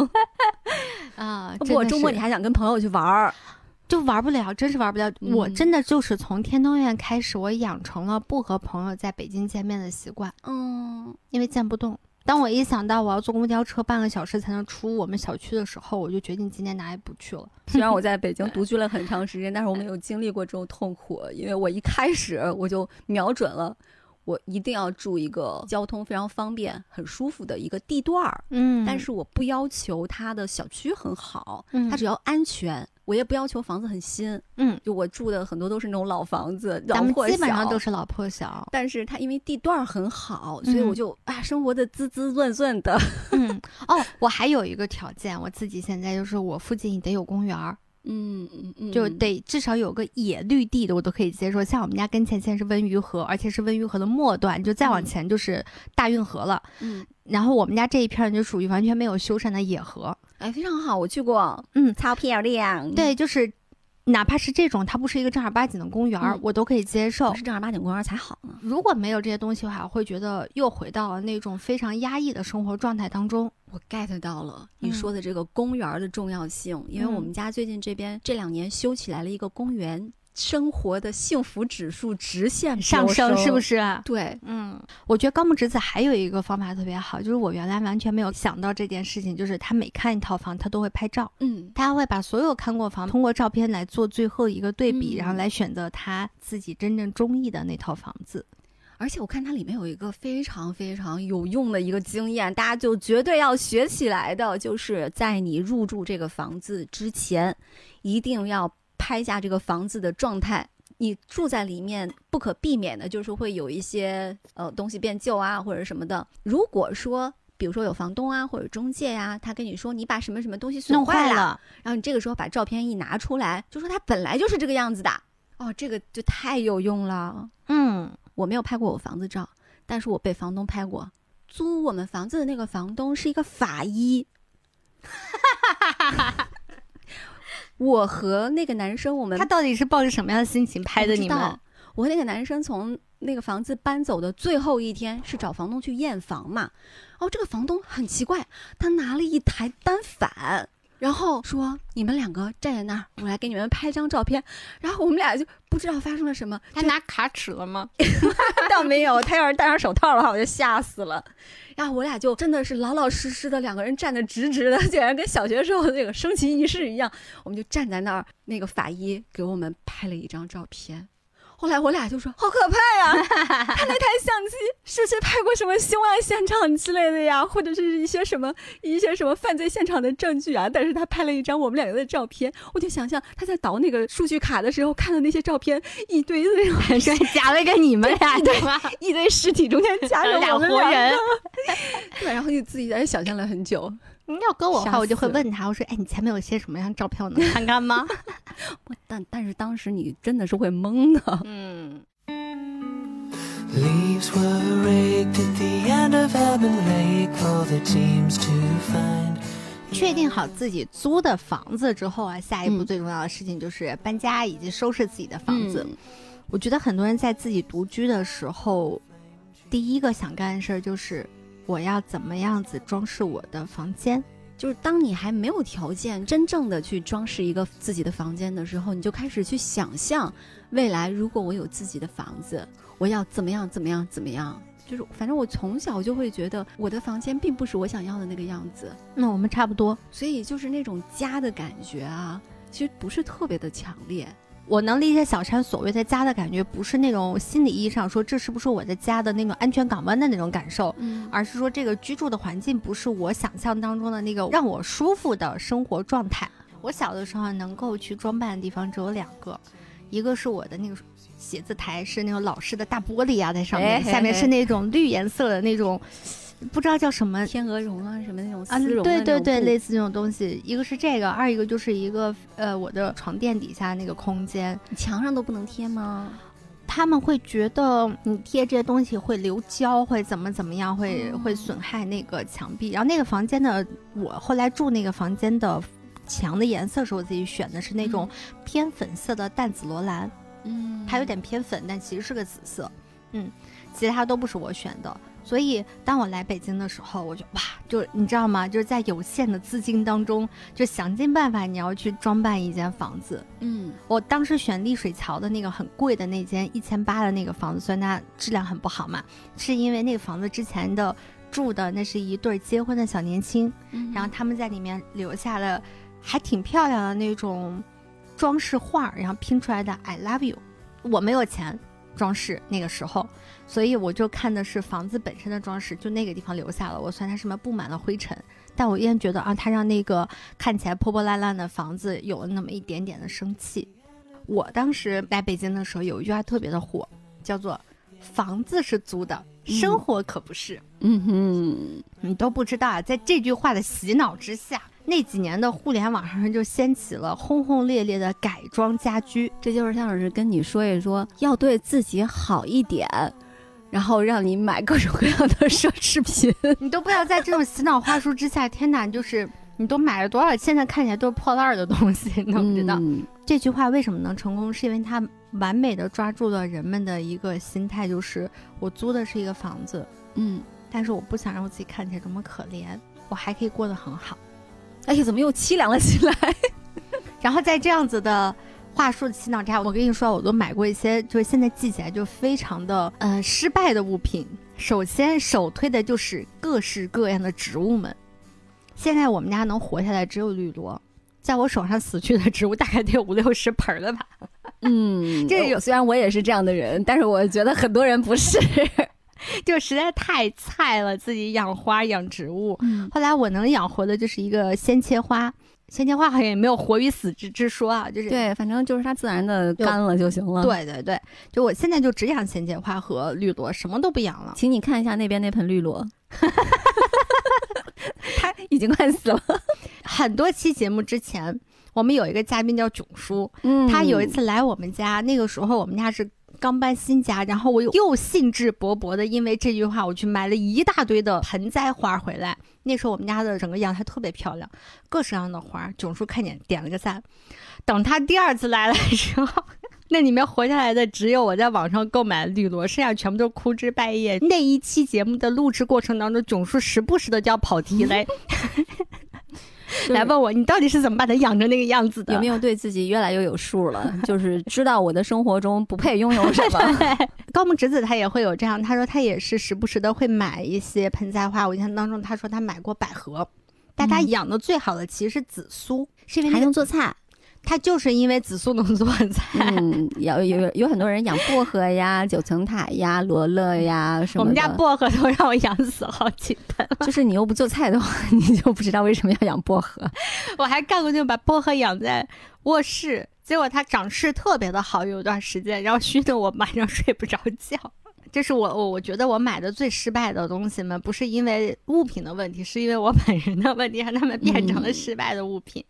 啊，不过周末你还想跟朋友去玩儿，就玩不了，真是玩不了。我嗯真的就是从天通苑开始，我养成了不和朋友在北京见面的习惯，嗯，因为见不动。当我一想到我要坐公交车半个小时才能出我们小区的时候，我就决定今年哪也不去了。虽然我在北京独居了很长时间，但是我没有经历过这种痛苦，因为我一开始我就瞄准了。我一定要住一个交通非常方便、很舒服的一个地段儿，嗯但是我不要求它的小区很好，嗯它只要安全。我也不要求房子很新，嗯，就我住的很多都是那种老房子，老咱们基本上都是老破小。但是它因为地段儿很好，所以我嗯就啊生活的滋滋润润的。嗯，哦，我还有一个条件，我自己现在就是我附近得有公园儿，嗯嗯嗯，就得至少有个野绿地的，我都可以接受。像我们家跟前现在是温榆河，而且是温榆河的末端，就再往嗯前就是大运河了。嗯，然后我们家这一片儿就属于完全没有修缮的野河。哎，非常好，我去过，嗯超漂亮。对，就是哪怕是这种，它不是一个正儿八经的公园我都可以接受。是正儿八经公园才好呢。如果没有这些东西的话，我会觉得又回到了那种非常压抑的生活状态当中。我 get 到了你嗯说的这个公园儿的重要性，因为我们嗯家最近这边这两年修起来了一个公园，生活的幸福指数直线上升是不是？啊对，嗯，我觉得高木直子还有一个方法特别好，就是我原来完全没有想到这件事情，就是他每看一套房，他都会拍照，嗯，他会把所有看过房通过照片来做最后一个对比，嗯然后来选择他自己真正中意的那套房子。而且我看它里面有一个非常非常有用的一个经验，大家就绝对要学起来的，就是在你入住这个房子之前，一定要拍下这个房子的状态。你住在里面，不可避免的就是会有一些呃东西变旧啊，或者什么的。如果说，比如说有房东啊或者中介呀、他跟你说你把什么什么东西损坏了，了，然后你这个时候把照片一拿出来，就说它本来就是这个样子的。哦，这个就太有用了。嗯，我没有拍过我房子照，但是我被房东拍过。租我们房子的那个房东是一个法医。我和那个男生，我们他到底是抱着什么样的心情拍的你们我和那个男生从那个房子搬走的最后一天是找房东去验房嘛，哦，这个房东很奇怪，他拿了一台单反。然后说你们两个站在那儿，我来给你们拍张照片。然后我们俩就不知道发生了什么，他拿卡尺了吗？倒没有，他要是戴上手套的话，我就吓死了。然后我俩就真的是老老实实的两个人站得直直的，竟然跟小学时候那个升旗仪式一样。我们就站在那儿，那个法医给我们拍了一张照片。后来我俩就说好可怕呀，他那台相机是不是拍过什么凶案现场之类的呀，或者是一些什么一些什么犯罪现场的证据啊？但是他拍了一张我们两个的照片，我就想象他在导那个数据卡的时候看到那些照片，一堆的那种 是夹了一个你们俩 对吗？一堆尸体中间夹着俩我们活人，对，然后就自己在那想象了很久。你要跟我的话，我就会问他，我说：“哎，你前面有些什么样照片，我 能看看吗 但但是当时你真的是会懵的？”，嗯，Leaves were raked at the end of Ebon Lake for the teams to find. 确定好自己租的房子之后啊，下一步嗯最重要的事情就是搬家以及收拾自己的房子。嗯我觉得很多人在自己独居的时候，第一个想干的事儿就是我要怎么样子装饰我的房间。就是当你还没有条件真正的去装饰一个自己的房间的时候，你就开始去想象未来，如果我有自己的房子，我要怎么样怎么样怎么样。就是反正我从小就会觉得我的房间并不是我想要的那个样子，那我们差不多，所以就是那种家的感觉啊，其实不是特别的强烈。我能理解小山所谓的家的感觉，不是那种心理意义上说这是不是我的家的那种安全港湾的那种感受，嗯而是说这个居住的环境不是我想象当中的那个让我舒服的生活状态。我小的时候能够去装扮的地方只有两个，一个是我的那个写字台是那种老式的大玻璃啊，在上面，哎下面是那种绿颜色的那种，不知道叫什么。天鹅绒啊，什么那种啊，丝绒的对对对，类似这种东西，一个是这个，二一个就是一个呃，我的床垫底下那个空间，墙上都不能贴吗？他们会觉得你贴这些东西会留胶，会怎么怎么样，会、哦会损害那个墙壁。然后那个房间的，我后来住那个房间的墙的颜色是我自己选的，是那种偏粉色的淡紫罗兰，嗯，它有点偏粉，但其实是个紫色。嗯，其他都不是我选的。所以当我来北京的时候，我就哇，就你知道吗？就是在有限的资金当中，就想尽办法你要去装扮一间房子。嗯我当时选丽水桥的那个很贵的那间一千八的那个房子，虽然它质量很不好嘛，是因为那个房子之前的住的那是一对儿结婚的小年轻，嗯然后他们在里面留下了还挺漂亮的那种装饰画儿，然后拼出来的 I love you。我没有钱装饰那个时候，所以我就看的是房子本身的装饰，就那个地方留下了。我虽然它上面布满了灰尘，但我依然觉得啊，它让那个看起来破破烂烂的房子有了那么一点点的生气。我当时来北京的时候，有一句话特别的火，叫做“房子是租的，生活可不是”。嗯哼，你都不知道啊，在这句话的洗脑之下，那几年的互联网上就掀起了轰轰烈烈的改装家居。这就是像是跟你说一说，要对自己好一点，然后让你买各种各样的奢侈品。你都不知道在这种洗脑话术之下，天哪，就是你都买了多少？现在看起来都是破烂儿的东西，你都不知道。嗯这句话为什么能成功？是因为它完美的抓住了人们的一个心态，就是我租的是一个房子，嗯，但是我不想让我自己看起来这么可怜，我还可以过得很好。哎呀，怎么又凄凉了起来？然后在这样子的话术的洗脑之下，我跟你说，我都买过一些，就是现在记起来就非常的呃失败的物品。首先首推的就是各式各样的植物们。现在我们家能活下来只有绿萝，在我手上死去的植物大概得有五六十盆儿了吧。嗯，这有虽然我也是这样的人，但是我觉得很多人不是。就实在太菜了，自己养花养植物。嗯后来我能养活的就是一个鲜切花，鲜切花好像也没有活与死之之说啊，就是对，反正就是它自然的干了就行了。，对对对，就我现在就只养鲜切花和绿萝，什么都不养了。请你看一下那边那盆绿萝，它已经快死了。很多期节目之前，我们有一个嘉宾叫囧叔，嗯他有一次来我们家，那个时候我们家是刚搬新家，然后我又又兴致勃勃的，因为这句话，我去买了一大堆的盆栽花回来。那时候我们家的整个阳台特别漂亮，各式各样的花。囧叔看见点了个赞。等他第二次来的时候，那里面活下来的只有我在网上购买的绿萝，剩下全部都枯枝败叶。那一期节目的录制过程当中，囧叔时不时的就要跑题嘞，来问我你到底是怎么把它养成那个样子的？有没有对自己越来越有数了？就是知道我的生活中不配拥有 什么。高木直子她也会有这样，她说她也是时不时的会买一些盆栽花。我印象当中，她说她买过百合，但她嗯养的最好的其实是紫苏，是因为还那个能做菜，她就是因为紫苏能做菜。嗯，有有有有很多人养薄荷呀、九层塔呀、罗勒呀什么的。我们家薄荷都让我养死好几盆，就是你又不做菜的话，你就不知道为什么要养薄荷。我还干过就把薄荷养在卧室，结果它长势特别的好，有一段时间，然后熏得我晚上睡不着觉。这是我我我觉得我买的最失败的东西们，不是因为物品的问题，是因为我 本人的问题，让他们变成了嗯失败的物品。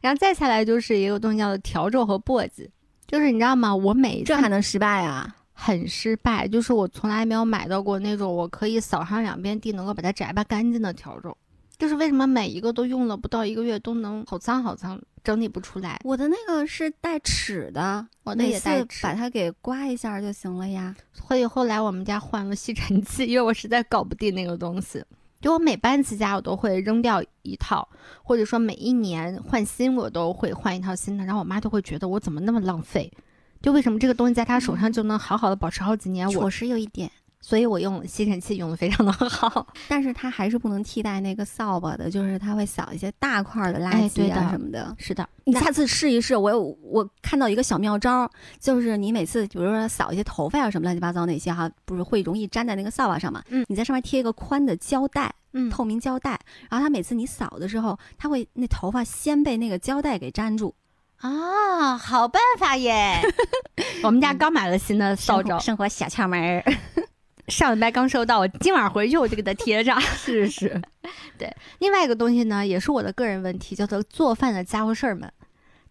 然后再下来就是一个东西叫做笤帚和簸箕，就是你知道吗？我每一次这还能失败啊？很失败，就是我从来没有买到过那种我可以扫上两遍地能够把它摘吧干净的笤帚。就是为什么每一个都用了不到一个月都能好脏好脏，整理不出来。我的那个是带齿的，我的每次也带齿把它给刮一下就行了呀。所以后来我们家换了吸尘器，因为我实在搞不定那个东西。就我每搬一次家，我都会扔掉一套，或者说每一年换新，我都会换一套新的。然后我妈都会觉得我怎么那么浪费，就为什么这个东西在她手上就能好好的保持好几年？我嗯确实有一点，所以我用吸尘器用的非常的好。但是它还是不能替代那个扫把的，就是它会扫一些大块儿的垃圾啊什么的。是的，你下次试一试，我有我看到一个小妙招，就是你每次比如说扫一些头发啊什么乱七八糟那些哈，不是会容易粘在那个扫把上嘛？嗯你在上面贴一个宽的胶带，嗯透明胶带，然后它每次你扫的时候，它会那头发先被那个胶带给粘住。啊，好办法耶！我们家刚买了新的扫帚，生活小窍门儿，上礼拜刚收到，我今晚回去我就给它贴上。是是，另外一个东西呢，也是我的个人问题，叫做做饭的家伙事儿们。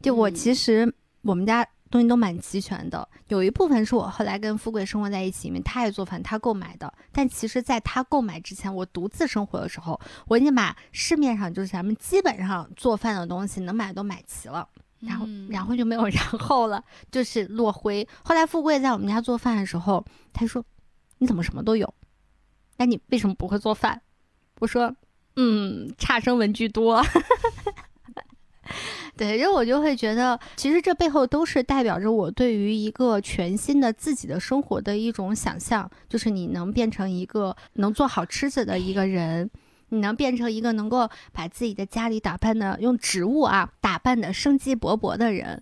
就我嗯其实我们家东西都蛮齐全的，有一部分是我后来跟富贵生活在一起，因为他也做饭，他购买的。但其实，在他购买之前，我独自生活的时候，我已经把市面上就是咱们基本上做饭的东西能买都买齐了。然后，嗯然后就没有然后了，就是落灰。后来富贵在我们家做饭的时候，他说：“你怎么什么都有？那你为什么不会做饭？”我说：“嗯，差生文具多。”对，然后我就会觉得，其实这背后都是代表着我对于一个全新的自己的生活的一种想象，就是你能变成一个能做好吃的的一个人，你能变成一个能够把自己的家里打扮的用植物啊打扮的生机勃勃的人，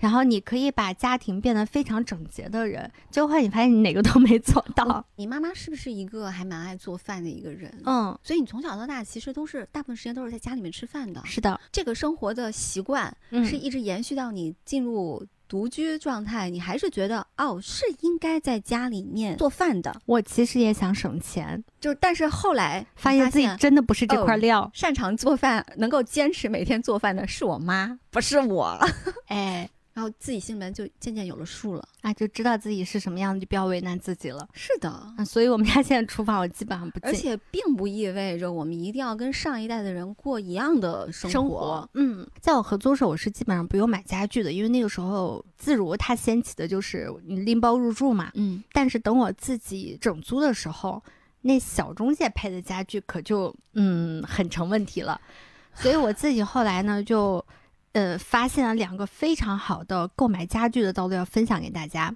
然后你可以把家庭变得非常整洁的人，就会你发现你哪个都没做到。你妈妈是不是一个还蛮爱做饭的一个人？嗯，所以你从小到大其实都是大部分时间都是在家里面吃饭的。是的，这个生活的习惯嗯，是一直延续到你进入独居状态，你还是觉得哦是应该在家里面做饭的，我其实也想省钱，就是但是后来发你现自己真的不是这块料。擅长做饭，能够坚持每天做饭的是我妈，不是我。哎，然后自己心里面就渐渐有了数了。啊，就知道自己是什么样子，就不要为难自己了。是的，啊，所以我们家现在厨房我基本上不进。而且并不意味着我们一定要跟上一代的人过一样的生活。生活，嗯，在我合租时候，我是基本上不用买家具的，因为那个时候自如它掀起的就是你拎包入住嘛。嗯，但是等我自己整租的时候，那小中介配的家具可就嗯很成问题了，所以我自己后来呢就呃发现了两个非常好的购买家具的道路要分享给大家，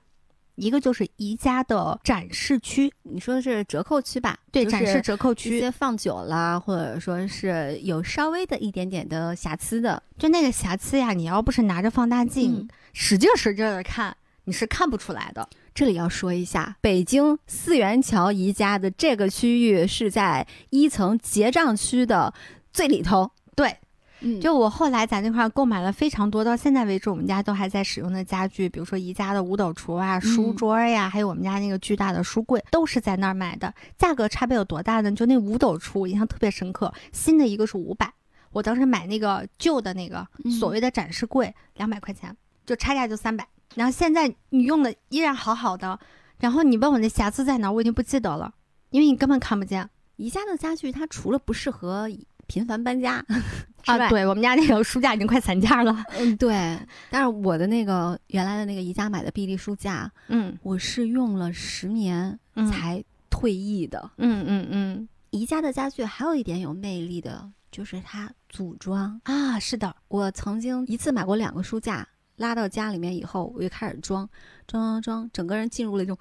一个就是宜家的展示区，你说的是折扣区吧？对，展示折扣一区，些放久了，或者说是有稍微的一点点的瑕疵的，就那个瑕疵呀，你要不是拿着放大镜、嗯使劲使劲的看，你是看不出来的。这里要说一下，北京四元桥宜家的这个区域是在一层结账区的最里头。对，嗯就我后来在那块儿购买了非常多，到现在为止我们家都还在使用的家具，比如说宜家的五斗橱啊、书桌呀，还有我们家那个巨大的书柜，都是在那儿买的。价格差别有多大呢？就那五斗橱，我印象特别深刻，新的一个是五百，我当时买那个旧的那个嗯所谓的展示柜，两百块钱，就差价就三百。然后现在你用的依然好好的，然后你问我那瑕疵在哪儿，我已经不记得了，因为你根本看不见。宜家的家具，它除了不适合频繁搬家 啊，对我们家那个书架已经快散架了。嗯，对。但是我的那个原来的那个宜家买的臂力书架，嗯我是用了十年嗯才退役的。嗯嗯嗯宜家的家具还有一点有魅力的，就是它组装。啊，是的，我曾经一次买过两个书架，拉到家里面以后，我就开始装，装装装，整个人进入了一种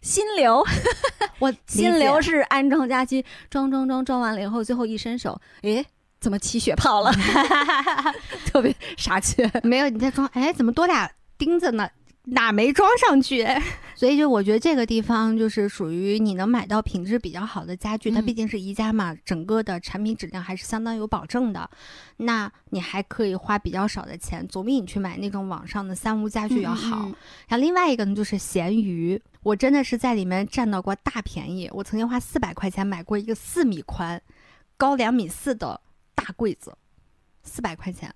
心流。我心流是安装家居，装装装装完了以后，最后一伸手，诶，怎么起血泡了？特别傻缺。没有你在装，哎，怎么多俩钉子呢？哪没装上去？所以就我觉得这个地方就是属于你能买到品质比较好的家具，它嗯毕竟是宜家嘛，整个的产品质量还是相当有保证的。那你还可以花比较少的钱，总比你去买那种网上的三无家具要好。嗯然后另外一个呢，就是闲鱼，我真的是在里面占到过大便宜。我曾经花四百块钱买过一个四米宽、高两米四的大柜子，四百块钱。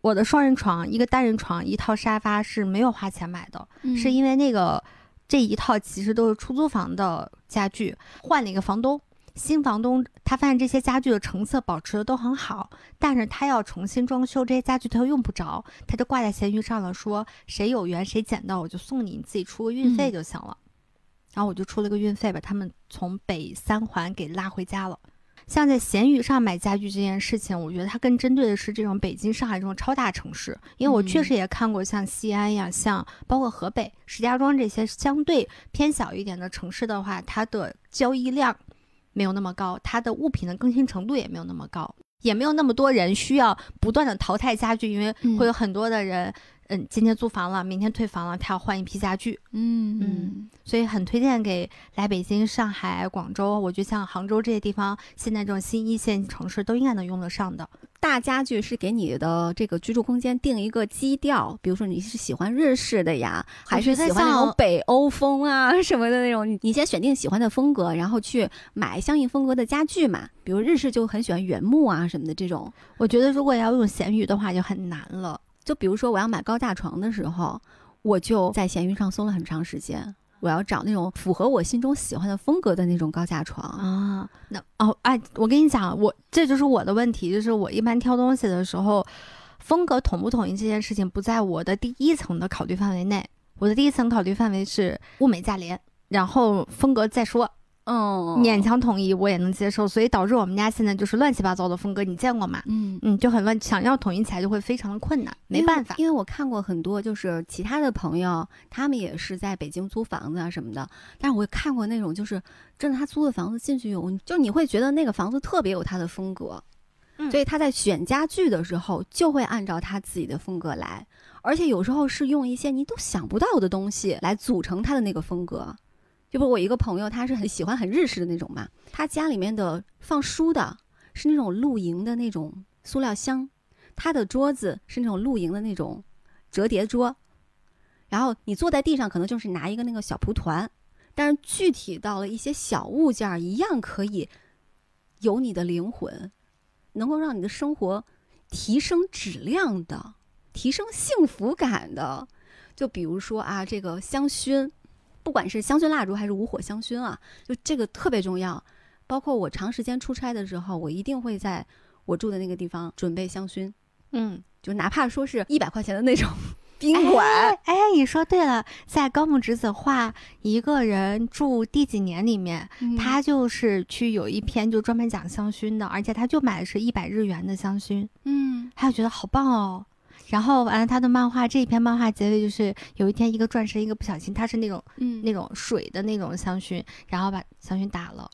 我的双人床、一个单人床、一套沙发是没有花钱买的，嗯是因为那个这一套其实都是出租房的家具，换了一个房东。新房东他发现这些家具的成色保持的都很好，但是他要重新装修这些家具，他又用不着，他就挂在闲鱼上了，说谁有缘谁捡到我就送你，你自己出个运费就行了。然后我就出了个运费，把他们从北三环给拉回家了。像在闲鱼上买家具这件事情，我觉得它更针对的是这种北京、上海这种超大城市，因为我确实也看过像西安呀、像包括河北、石家庄这些相对偏小一点的城市的话，它的交易量没有那么高，它的物品的更新程度也没有那么高，也没有那么多人需要不断的淘汰家具，因为嗯会有很多的人，嗯，今天租房了，明天退房了，他要换一批家具，嗯嗯所以很推荐给来北京、上海、广州，我觉得像杭州这些地方，现在这种新一线城市都应该能用得上的。大家具是给你的这个居住空间定一个基调，比如说你是喜欢日式的呀，还是喜欢那种像北欧风啊什么的那种，你你先选定喜欢的风格，然后去买相应风格的家具嘛。比如日式就很喜欢原木啊什么的这种，我觉得如果要用闲鱼的话，就很难了。就比如说我要买高架床的时候，我就在闲鱼上搜了很长时间。我要找那种符合我心中喜欢的风格的那种高架床，啊，那哦，哎，我跟你讲，我这就是我的问题，就是我一般挑东西的时候，风格统不统一这件事情不在我的第一层的考虑范围内。我的第一层考虑范围是物美价廉，然后风格再说，嗯勉强统一我也能接受，所以导致我们家现在就是乱七八糟的风格，你见过吗？嗯，嗯，就很乱，想要统一起来就会非常的困难，没办法。因为我看过很多，就是其他的朋友，他们也是在北京租房子啊什么的，但是我看过那种，就是真的他租的房子进去有，就你会觉得那个房子特别有他的风格，嗯所以他在选家具的时候就会按照他自己的风格来，而且有时候是用一些你都想不到的东西来组成他的那个风格。就比如我一个朋友，他是很喜欢很日式的那种嘛，他家里面的放书的是那种露营的那种塑料箱，他的桌子是那种露营的那种折叠桌，然后你坐在地上可能就是拿一个那个小蒲团，但是具体到了一些小物件儿，一样可以有你的灵魂，能够让你的生活提升质量的、提升幸福感的。就比如说啊，这个香薰，不管是香薰蜡烛还是无火香薰啊，就这个特别重要。包括我长时间出差的时候，我一定会在我住的那个地方准备香薰，嗯，就哪怕说是一百块钱的那种 宾馆，哎，哎，你说对了，在高木直子画一个人住第几年里面，嗯他就是去有一篇就专门讲香薰的，而且他就买的是一百日元的香薰，嗯他就觉得好棒哦。然后完了，他的漫画这一篇漫画结尾就是有一天一个转身，一个不小心，他是那种嗯那种水的那种香薰，然后把香薰打了。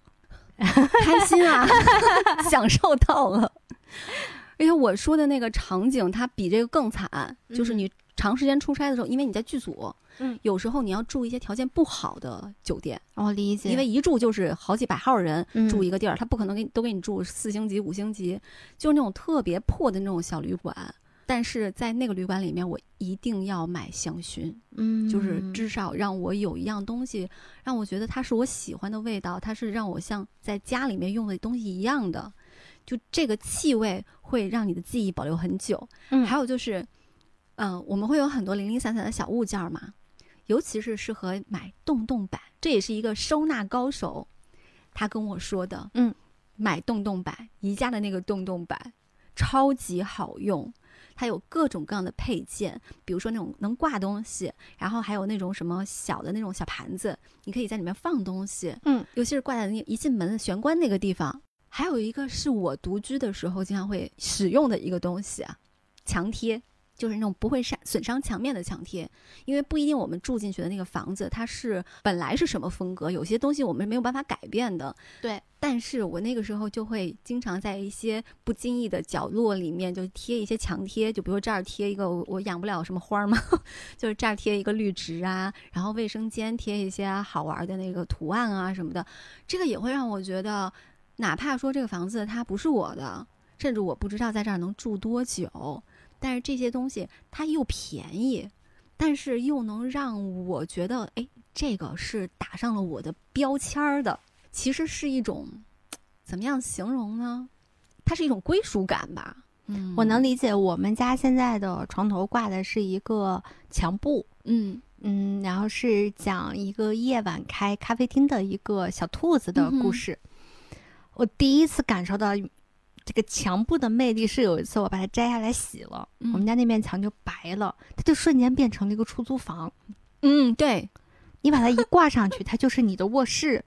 开心啊，享受到了。而且我说的那个场景，它比这个更惨，就是嗯你长时间出差的时候，因为你在剧组，嗯，有时候你要住一些条件不好的酒店，我理解，因为一住就是好几百号人嗯住一个地儿，他不可能给你都给你住四星级、五星级，就是那种特别破的那种小旅馆。但是在那个旅馆里面，我一定要买香薰，嗯，就是至少让我有一样东西，让我觉得它是我喜欢的味道，它是让我像在家里面用的东西一样的，就这个气味会让你的记忆保留很久。嗯还有就是，嗯、我们会有很多零零散散的小物件儿嘛，尤其是适合买洞洞板，这也是一个收纳高手他跟我说的。嗯，买洞洞板，宜家的那个洞洞板，超级好用。它有各种各样的配件，比如说那种能挂东西，然后还有那种什么小的那种小盘子，你可以在里面放东西。嗯，尤其是挂在那一进门的玄关那个地方。还有一个是我独居的时候经常会使用的一个东西啊，墙贴。就是那种不会伤损伤墙面的墙贴，因为不一定我们住进去的那个房子它是本来是什么风格，有些东西我们是没有办法改变的。对，但是我那个时候就会经常在一些不经意的角落里面就贴一些墙贴，就比如这儿贴一个我我养不了什么花儿嘛，就是这儿贴一个绿植啊，然后卫生间贴一些好玩的那个图案啊什么的，这个也会让我觉得，哪怕说这个房子它不是我的，甚至我不知道在这儿能住多久。但是这些东西它又便宜，但是又能让我觉得，哎，这个是打上了我的标签儿的。其实是一种，怎么样形容呢？它是一种归属感吧。嗯我能，理解。我们家现在的床头挂的是一个墙布，嗯嗯，然后是讲一个夜晚开咖啡厅的一个小兔子的故事。我第一次感受到这个墙布的魅力是有一次我把它摘下来洗了，嗯我们家那面墙就白了，它就瞬间变成了一个出租房。嗯，对，你把它一挂上去，它就是你的卧室，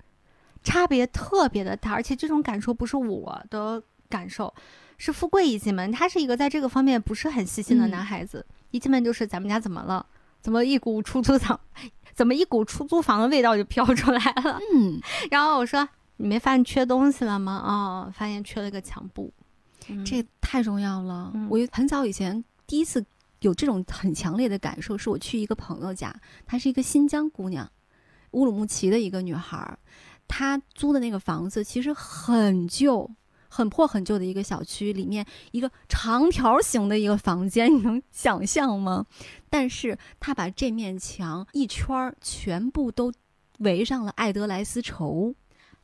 差别特别的大，而且这种感受不是我的感受，是富贵一进门，他是一个在这个方面不是很细心的嗯男孩子，一进门就是咱们家怎么了？怎么一股出租房，怎么一股出租房的味道就飘出来了？嗯，然后我说你没发现缺东西了吗？啊、发现缺了个墙布，嗯这太重要了。嗯我很早以前第一次有这种很强烈的感受，是我去一个朋友家，她是一个新疆姑娘，乌鲁木齐的一个女孩儿，她租的那个房子其实很旧。很破很旧的一个小区，里面一个长条形的一个房间，你能想象吗？但是她把这面墙一圈儿全部都围上了爱德莱丝绸，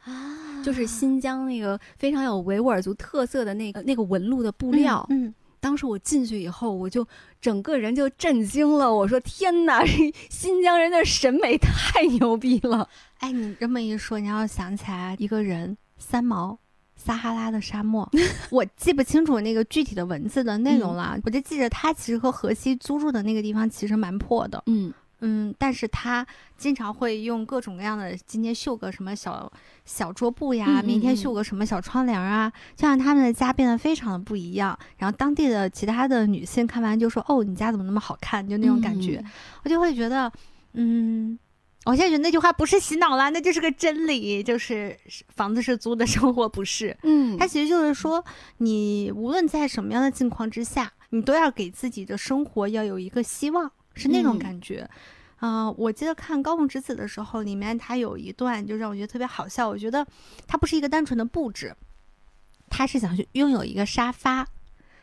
啊就是新疆那个非常有维吾尔族特色的那个那个纹路的布料。嗯，当时我进去以后，我就整个人就震惊了。我说：“天哪，新疆人的审美太牛逼了哎，你这么一说，你要想起来一个人，三毛。撒哈拉的沙漠，我记不清楚那个具体的文字的内容了，我就记着他其实和荷西租住的那个地方其实蛮破的，！”嗯嗯，但是他经常会用各种各样的，今天绣个什么小小桌布呀，明天嗯绣个什么小窗帘啊，就让他们的家变得非常的不一样。然后当地的其他的女性看完就说：“哦，你家怎么那么好看？”就那种感觉，嗯我就会觉得，嗯，我现在觉得那句话不是洗脑啦，那就是个真理，就是房子是租的，生活不是。嗯，它其实就是说，你无论在什么样的境况之下，你都要给自己的生活要有一个希望，是那种嗯感觉。啊、我记得看《高木直子》的时候，里面他有一段就让我觉得特别好笑。我觉得他不是一个单纯的布置，他是想去拥有一个沙发。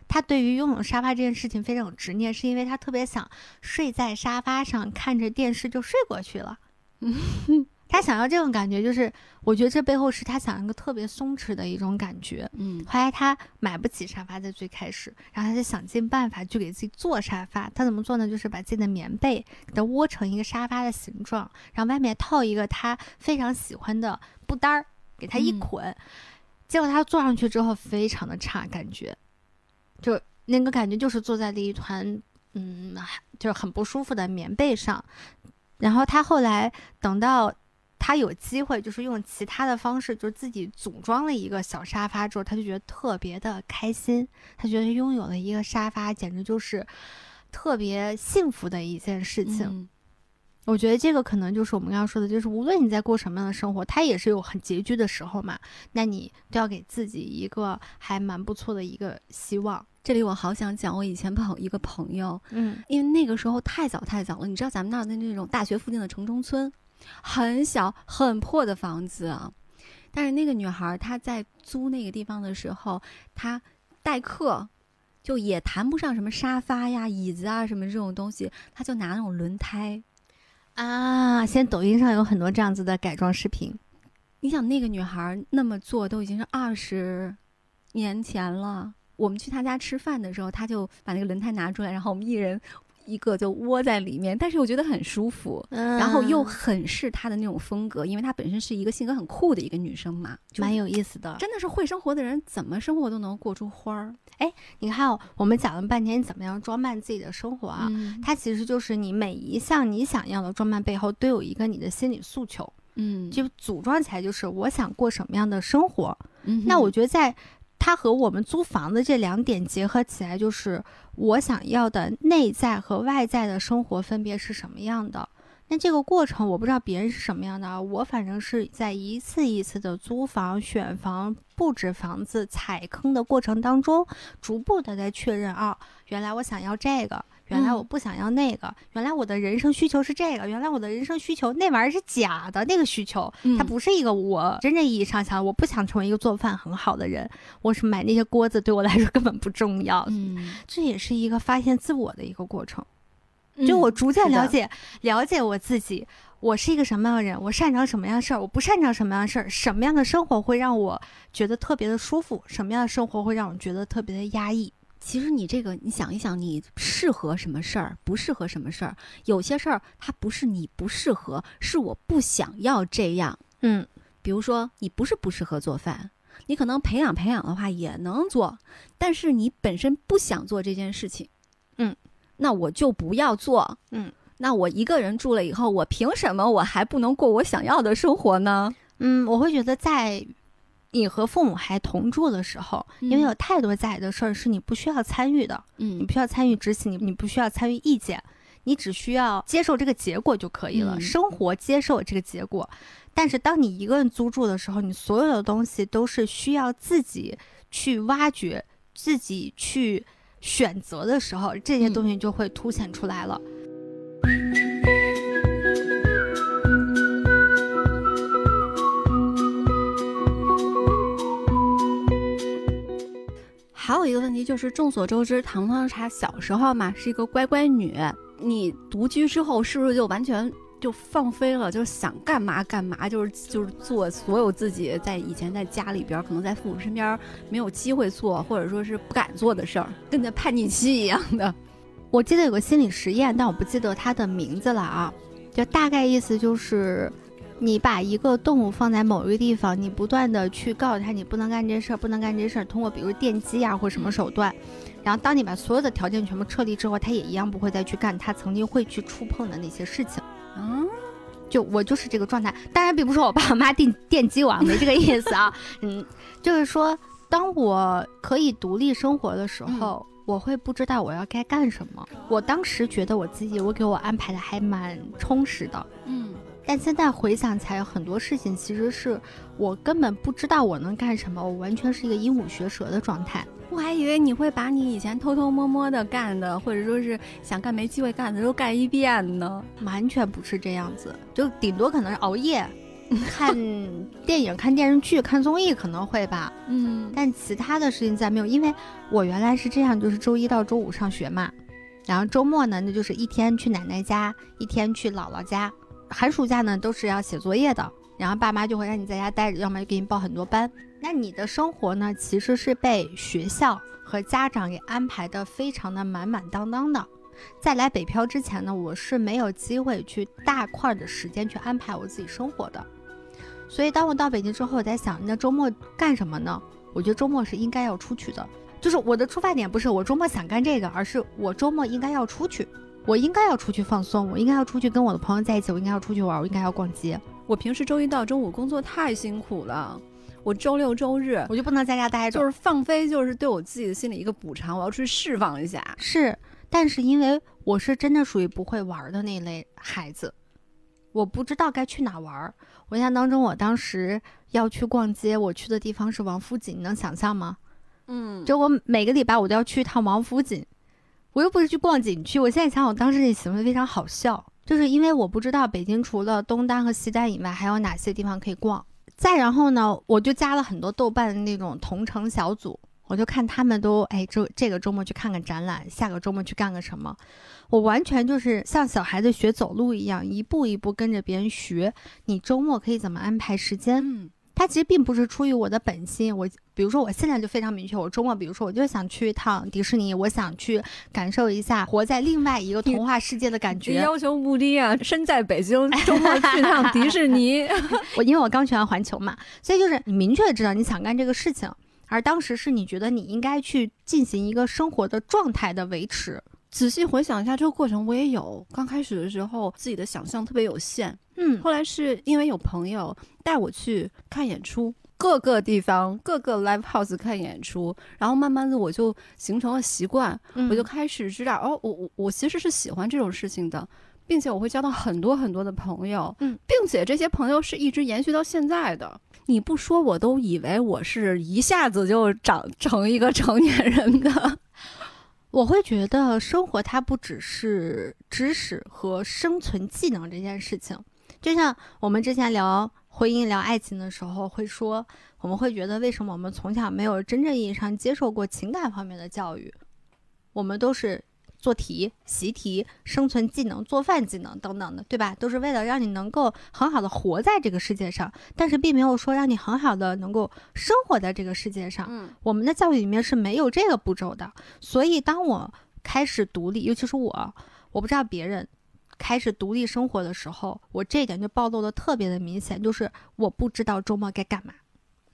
他对于拥有沙发这件事情非常有执念，是因为他特别想睡在沙发上，看着电视就睡过去了。他想要这种感觉，就是我觉得这背后是他想要一个特别松弛的一种感觉。嗯后来他买不起沙发，在最开始，然后他就想尽办法去给自己做沙发。他怎么做呢？就是把自己的棉被给它窝成一个沙发的形状，然后外面套一个他非常喜欢的布单儿，给他一嗯捆。结果他坐上去之后非常的差，感觉就那个感觉就是坐在了一团嗯，就是很不舒服的棉被上。然后他后来等到他有机会，就是用其他的方式，就是自己组装了一个小沙发之后，他就觉得特别的开心。他觉得拥有了一个沙发，简直就是特别幸福的一件事情。嗯我觉得这个可能就是我们刚刚说的，就是无论你在过什么样的生活，它也是有很拮据的时候嘛。那你都要给自己一个还蛮不错的一个希望。这里我好想讲我以前朋一个朋友，嗯因为那个时候太早太早了，你知道咱们那儿的那种大学附近的城中村，很小很破的房子啊。但是那个女孩她在租那个地方的时候，她待客，就也谈不上什么沙发呀、椅子啊什么这种东西，她就拿那种轮胎。啊，现在抖音上有很多这样子的改装视频。你想那个女孩那么做都已经是二十年前了。我们去她家吃饭的时候，她就把那个轮胎拿出来，然后我们一人一个就窝在里面，但是我觉得很舒服。嗯然后又很是她的那种风格，因为她本身是一个性格很酷的一个女生嘛，就蛮有意思的。真的是会生活的人，怎么生活都能过出花儿哎你看哦，我们讲了半天怎么样装扮自己的生活啊，嗯它其实就是你每一项你想要的装扮背后都有一个你的心理诉求，嗯，就组装起来就是我想过什么样的生活。嗯那我觉得在它和我们租房的这两点结合起来，就是我想要的内在和外在的生活分别是什么样的。那这个过程我不知道别人是什么样的啊，我反正是在一次一次的租房、选房、布置房子、踩坑的过程当中，逐步的在确认啊，原来我想要这个，原来我嗯不想要那个，原来我的人生需求是这个，原来我的人生需求那玩意儿是假的，那个需求它嗯不是一个我真正意义上想，我不想成为一个做饭很好的人，我是买那些锅子对我来说 根本不重要，嗯，这也是一个发现自我的一个过程。就我嗯逐渐了解了解我自己，我是一个什么样的人，我擅长什么样的事儿，我不擅长什么样的事儿，什么样的生活会让我觉得特别的舒服，什么样的生活会让我觉得特别的压抑。其实你这个，你想一想，你适合什么事儿，不适合什么事儿。有些事儿它不是你不适合，是我不想要这样。嗯，比如说，你不是不适合做饭，你可能培养培养的话也能做，但是你本身不想做这件事情。嗯，那我就不要做。嗯，那我一个人住了以后，我凭什么我还不能过我想要的生活呢？嗯，我会觉得在你和父母还同住的时候，因为有太多家里的事儿是你不需要参与的，你嗯不需要参与执行，你你不需要参与意见，你只需要接受这个结果就可以了。嗯生活接受这个结果，但是当你一个人租住的时候，你所有的东西都是需要自己去挖掘、自己去选择的时候，这些嗯东西就会凸显出来了。还有一个问题就是，众所周知，糖糖茶小时候嘛是一个乖乖女，你独居之后是不是就完全就放飞了，就是想干嘛干嘛，就是就是做所有自己在以前在家里边儿可能在父母身边儿没有机会做，或者说是不敢做的事儿，跟那叛逆期一样的。我记得有个心理实验，但我不记得它的名字了啊。就大概意思就是，你把一个动物放在某一个地方，你不断的去告诉他你不能干这事儿，不能干这事儿，通过比如电击啊或什么手段，然后当你把所有的条件全部撤离之后，他也一样不会再去干他曾经会去触碰的那些事情。嗯，就我就是这个状态，当然并不是我爸我妈电电 击我啊，没这个意思啊。嗯，就是说，当我可以独立生活的时候，我会不知道我要该干什么。我当时觉得我自己，我给我安排的还蛮充实的。嗯，但现在回想起来，很多事情其实是我根本不知道我能干什么，我完全是一个鹦鹉学舌的状态。我还以为你会把你以前偷偷摸摸的干的，或者说是想干没机会干的都干一遍呢。完全不是这样子，就顶多可能是熬夜，看电影、看电视剧、看综艺可能会吧。嗯但其他的事情再没有，因为我原来是这样，就是周一到周五上学嘛，然后周末呢，那就是一天去奶奶家，一天去姥姥家，寒暑假呢都是要写作业的，然后爸妈就会让你在家待着，要么就给你报很多班。那你的生活呢，其实是被学校和家长给安排的非常的满满当当的。在来北漂之前呢，我是没有机会去大块的时间去安排我自己生活的。所以当我到北京之后，我在想，那周末干什么呢？我觉得周末是应该要出去的，就是我的出发点不是我周末想干这个，而是我周末应该要出去，我应该要出去放松，我应该要出去跟我的朋友在一起，我应该要出去玩，我应该要逛街，我平时周一到周五工作太辛苦了，我周六周日我就不能在家待着。就是放飞，就是对我自己的心理一个补偿，我要出去释放一下。是，但是因为我是真的属于不会玩的那类孩子，我不知道该去哪玩儿。我印象当中，我当时要去逛街，我去的地方是王府井，你能想象吗？嗯就我每个礼拜我都要去一趟王府井，我又不是去逛景区。我现在想，我当时那行为非常好笑，就是因为我不知道北京除了东单和西单以外，还有哪些地方可以逛。再然后呢，我就加了很多豆瓣的那种同城小组，我就看他们都哎，这这个周末去看看展览，下个周末去干个什么。我完全就是像小孩子学走路一样，一步一步跟着别人学。你周末可以怎么安排时间？嗯它其实并不是出于我的本心。我比如说，我现在就非常明确，我周末，比如说，我就想去一趟迪士尼，我想去感受一下活在另外一个童话世界的感觉。要求不低啊，身在北京，周末去趟迪士尼。我因为我刚去完环球嘛，所以就是你明确的知道你想干这个事情，而当时是你觉得你应该去进行一个生活的状态的维持。仔细回想一下这个过程，我也有。刚开始的时候，自己的想象特别有限，嗯，后来是因为有朋友带我去看演出，各个地方、各个 live house 看演出，然后慢慢的我就形成了习惯，我就开始知道，哦，我我我其实是喜欢这种事情的，并且我会交到很多很多的朋友，嗯，并且这些朋友是一直延续到现在的。你不说，我都以为我是一下子就长成一个成年人的。我会觉得生活它不只是知识和生存技能这件事情，就像我们之前聊婚姻、聊爱情的时候会说，我们会觉得为什么我们从小没有真正意义上接受过情感方面的教育，我们都是。做题、习题、生存技能、做饭技能等等的，对吧？都是为了让你能够很好的活在这个世界上，但是并没有说让你很好的能够生活在这个世界上。嗯，我们的教育里面是没有这个步骤的。所以，当我开始独立，尤其是我，我不知道别人开始独立生活的时候，我这一点就暴露的特别的明显，就是我不知道周末该干嘛。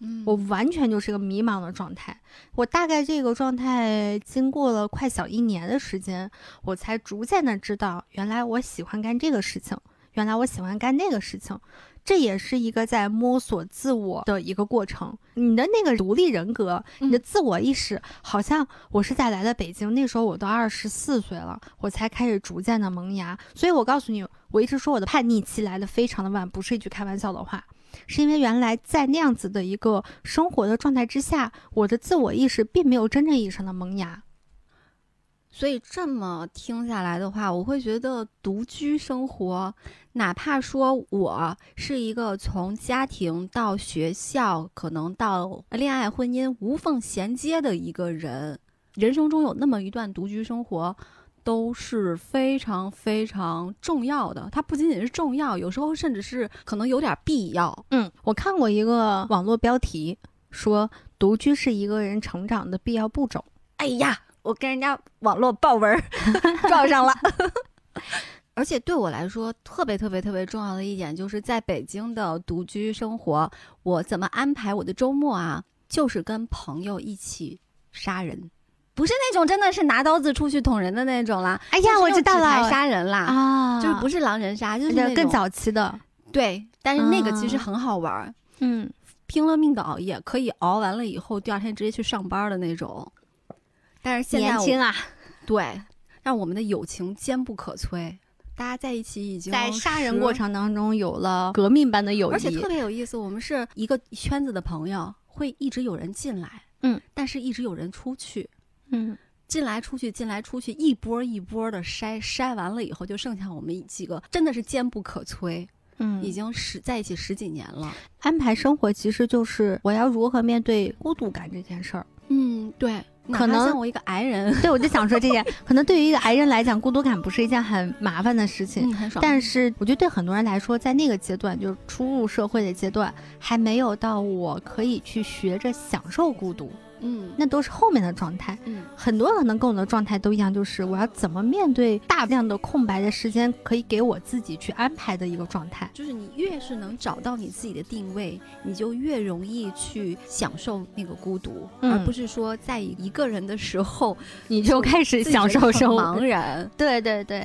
嗯我完全就是个迷茫的状态。我大概这个状态经过了快小一年的时间，我才逐渐的知道，原来我喜欢干这个事情，原来我喜欢干那个事情。这也是一个在摸索自我的一个过程。你的那个独立人格，你的自我意识，好像我是在来了北京，那时候我都二十四岁了，我才开始逐渐的萌芽。所以我告诉你，我一直说我的叛逆期来的非常的晚，不是一句开玩笑的话。是因为原来在那样子的一个生活的状态之下，我的自我意识并没有真正意义上的萌芽。所以这么听下来的话，我会觉得独居生活，哪怕说我是一个从家庭到学校，可能到恋爱、婚姻无缝衔接的一个人，人生中有那么一段独居生活，都是非常非常重要的。它不仅仅是重要，有时候甚至是可能有点必要。嗯，我看过一个网络标题说，独居是一个人成长的必要步骤。哎呀，我跟人家网络爆文儿 报上了。而且对我来说，特别特别特别重要的一点，就是在北京的独居生活，我怎么安排我的周末啊？就是跟朋友一起杀人，不是那种真的是拿刀子出去捅人的那种啦。哎呀，我知道了杀人啦，啊，就是不是狼人杀，就是更早期的，对，但是那个其实啊很好玩儿，嗯，拼了命的熬夜，可以熬完了以后第二天直接去上班的那种。但是现在年轻啊，对，让我们的友情坚不可摧。大家在一起已经在杀人过，程当中有了革命般的友谊，而且特别有意思。我们是一个圈子的朋友，会一直有人进来，嗯，但是一直有人出去，嗯，进来出去，进来出去，一波一波的筛，筛完了以后，就剩下我们几个，真的是坚不可摧。嗯，已经十在一起十几年了。安排生活其实就是我要如何面对孤独感这件事儿。嗯，对，可能像我一个癌人，对，我就想说这件，可能对于一个癌人来讲，孤独感不是一件很麻烦的事情。嗯，很爽。但是，我觉得对很多人来说，在那个阶段，就是初入社会的阶段，还没有到我可以去学着享受孤独，嗯，那都是后面的状态。嗯，很多可能跟我的状态都一样，就是我要怎么面对大量的空白的时间，可以给我自己去安排的一个状态。就是你越是能找到你自己的定位，你就越容易去享受那个孤独，嗯而不是说在一个人的时候你就开始享受生活茫。然。对对对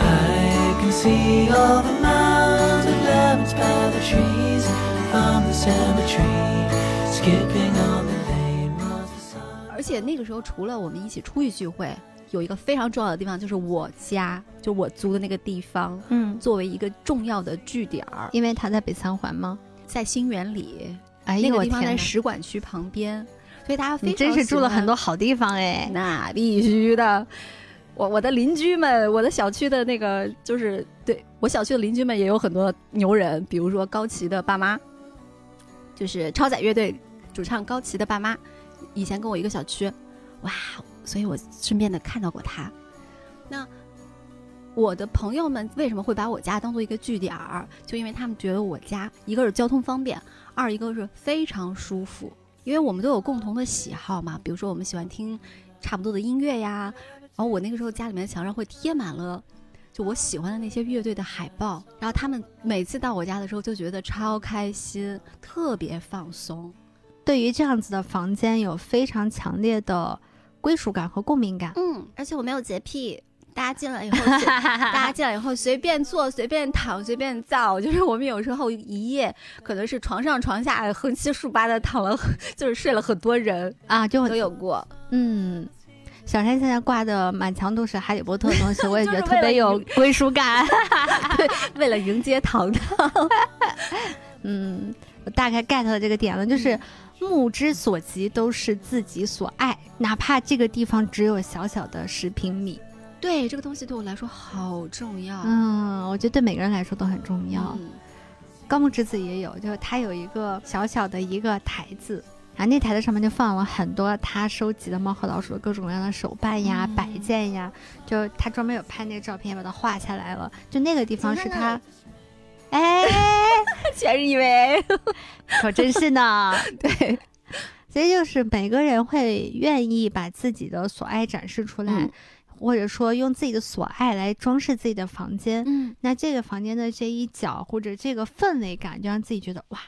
，I can see all the by the trees from the cemetery. 而且那个时候，除了我们一起出去聚会，有一个非常重要的地方，就是我家，就我租的那个地方，嗯，作为一个重要的据点儿，因为他在北三环吗？在新园里，哎呦那个地方我天哪！在使馆区旁边，所以大家非你常真是住了很多好地方哎。那必须的。我我的邻居们，我的小区的那个就是对我小区的邻居们也有很多牛人，比如说高旗的爸妈，就是超载乐队主唱高旗的爸妈，以前跟我一个小区，哇，所以我身边的看到过他。那我的朋友们为什么会把我家当做一个据点儿？就因为他们觉得我家一个是交通方便，二一个是非常舒服，因为我们都有共同的喜好嘛。比如说我们喜欢听差不多的音乐呀，然后我那个时候家里面墙上会贴满了。就我喜欢的那些乐队的海报，然后他们每次到我家的时候就觉得超开心，特别放松。对于这样子的房间有非常强烈的归属感和共鸣感。嗯，而且我没有洁癖，大家进来以后 随，大家进来以后随便坐、随便躺、随便造。就是我们有时候一夜可能是床上床下横七竖八的躺了，就是睡了很多人啊，就都有过。嗯，小山现在挂的满墙都是哈利波特的东西，我也觉得特别有归属感。为了迎接糖糖，嗯，我大概 get 了这个点了，就是目之所及都是自己所爱，哪怕这个地方只有小小的十平米。对这个东西对我来说好重要。嗯，我觉得对每个人来说都很重要。嗯高木直子也有，就是他有一个小小的一个台子，然后那台子上面就放了很多他收集的猫和老鼠的各种各样的手办呀、嗯摆件呀，就他专门有拍那个照片，把它画下来了。就那个地方是他，哎，全是因为可真是呢。对，所以就是每个人会愿意把自己的所爱展示出来，嗯或者说用自己的所爱来装饰自己的房间。嗯，那这个房间的这一角或者这个氛围感，就让自己觉得哇，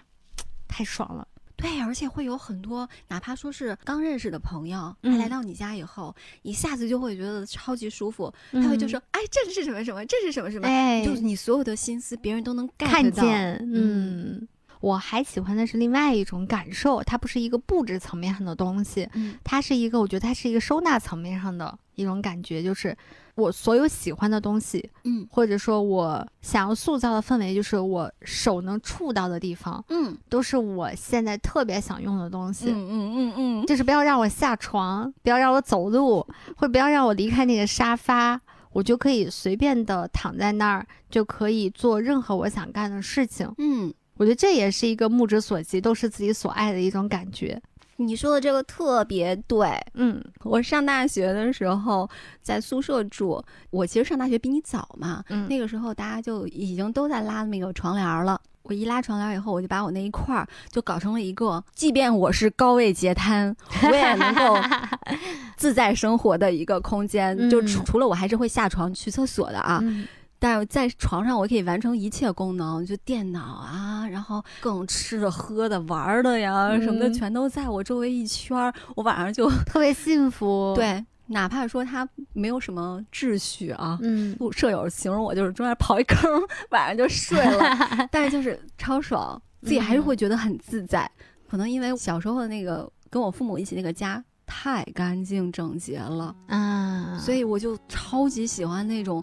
太爽了。对，而且会有很多，哪怕说是刚认识的朋友，他嗯来到你家以后，一下子就会觉得超级舒服。他会就说：“哎，这是什么什么，这是什么什么。嗯哎，就是你所有的心思，别人都能看见，嗯。我还喜欢的是另外一种感受，它不是一个布置层面上的东西，嗯它是一个，我觉得它是一个收纳层面上的一种感觉，就是我所有喜欢的东西，嗯或者说我想要塑造的氛围，就是我手能触到的地方，嗯都是我现在特别想用的东西。嗯嗯嗯嗯，就是不要让我下床，不要让我走路，或者不要让我离开那个沙发，我就可以随便的躺在那儿，就可以做任何我想干的事情。嗯，我觉得这也是一个目之所及，都是自己所爱的一种感觉。你说的这个特别对。嗯我上大学的时候在宿舍住，我其实上大学比你早嘛，嗯，那个时候大家就已经都在拉那个床帘儿了。我一拉床帘儿以后，我就把我那一块儿就搞成了一个，即便我是高位截瘫，我也能够 自在生活的一个空间。就嗯除除了我还是会下床去厕所的啊，嗯但是在床上我可以完成一切功能，就电脑啊，然后各种吃的、喝的、玩儿的呀、什么的，嗯全都在我周围一圈儿。我晚上就特别幸福。对，哪怕说他没有什么秩序啊，嗯，宿舍友形容我就是中间刨一坑，晚上就睡了，但是就是超爽，自己还是会觉得很自在。可能因为小时候的那个跟我父母一起那个家太干净整洁了，啊，所以我就超级喜欢那种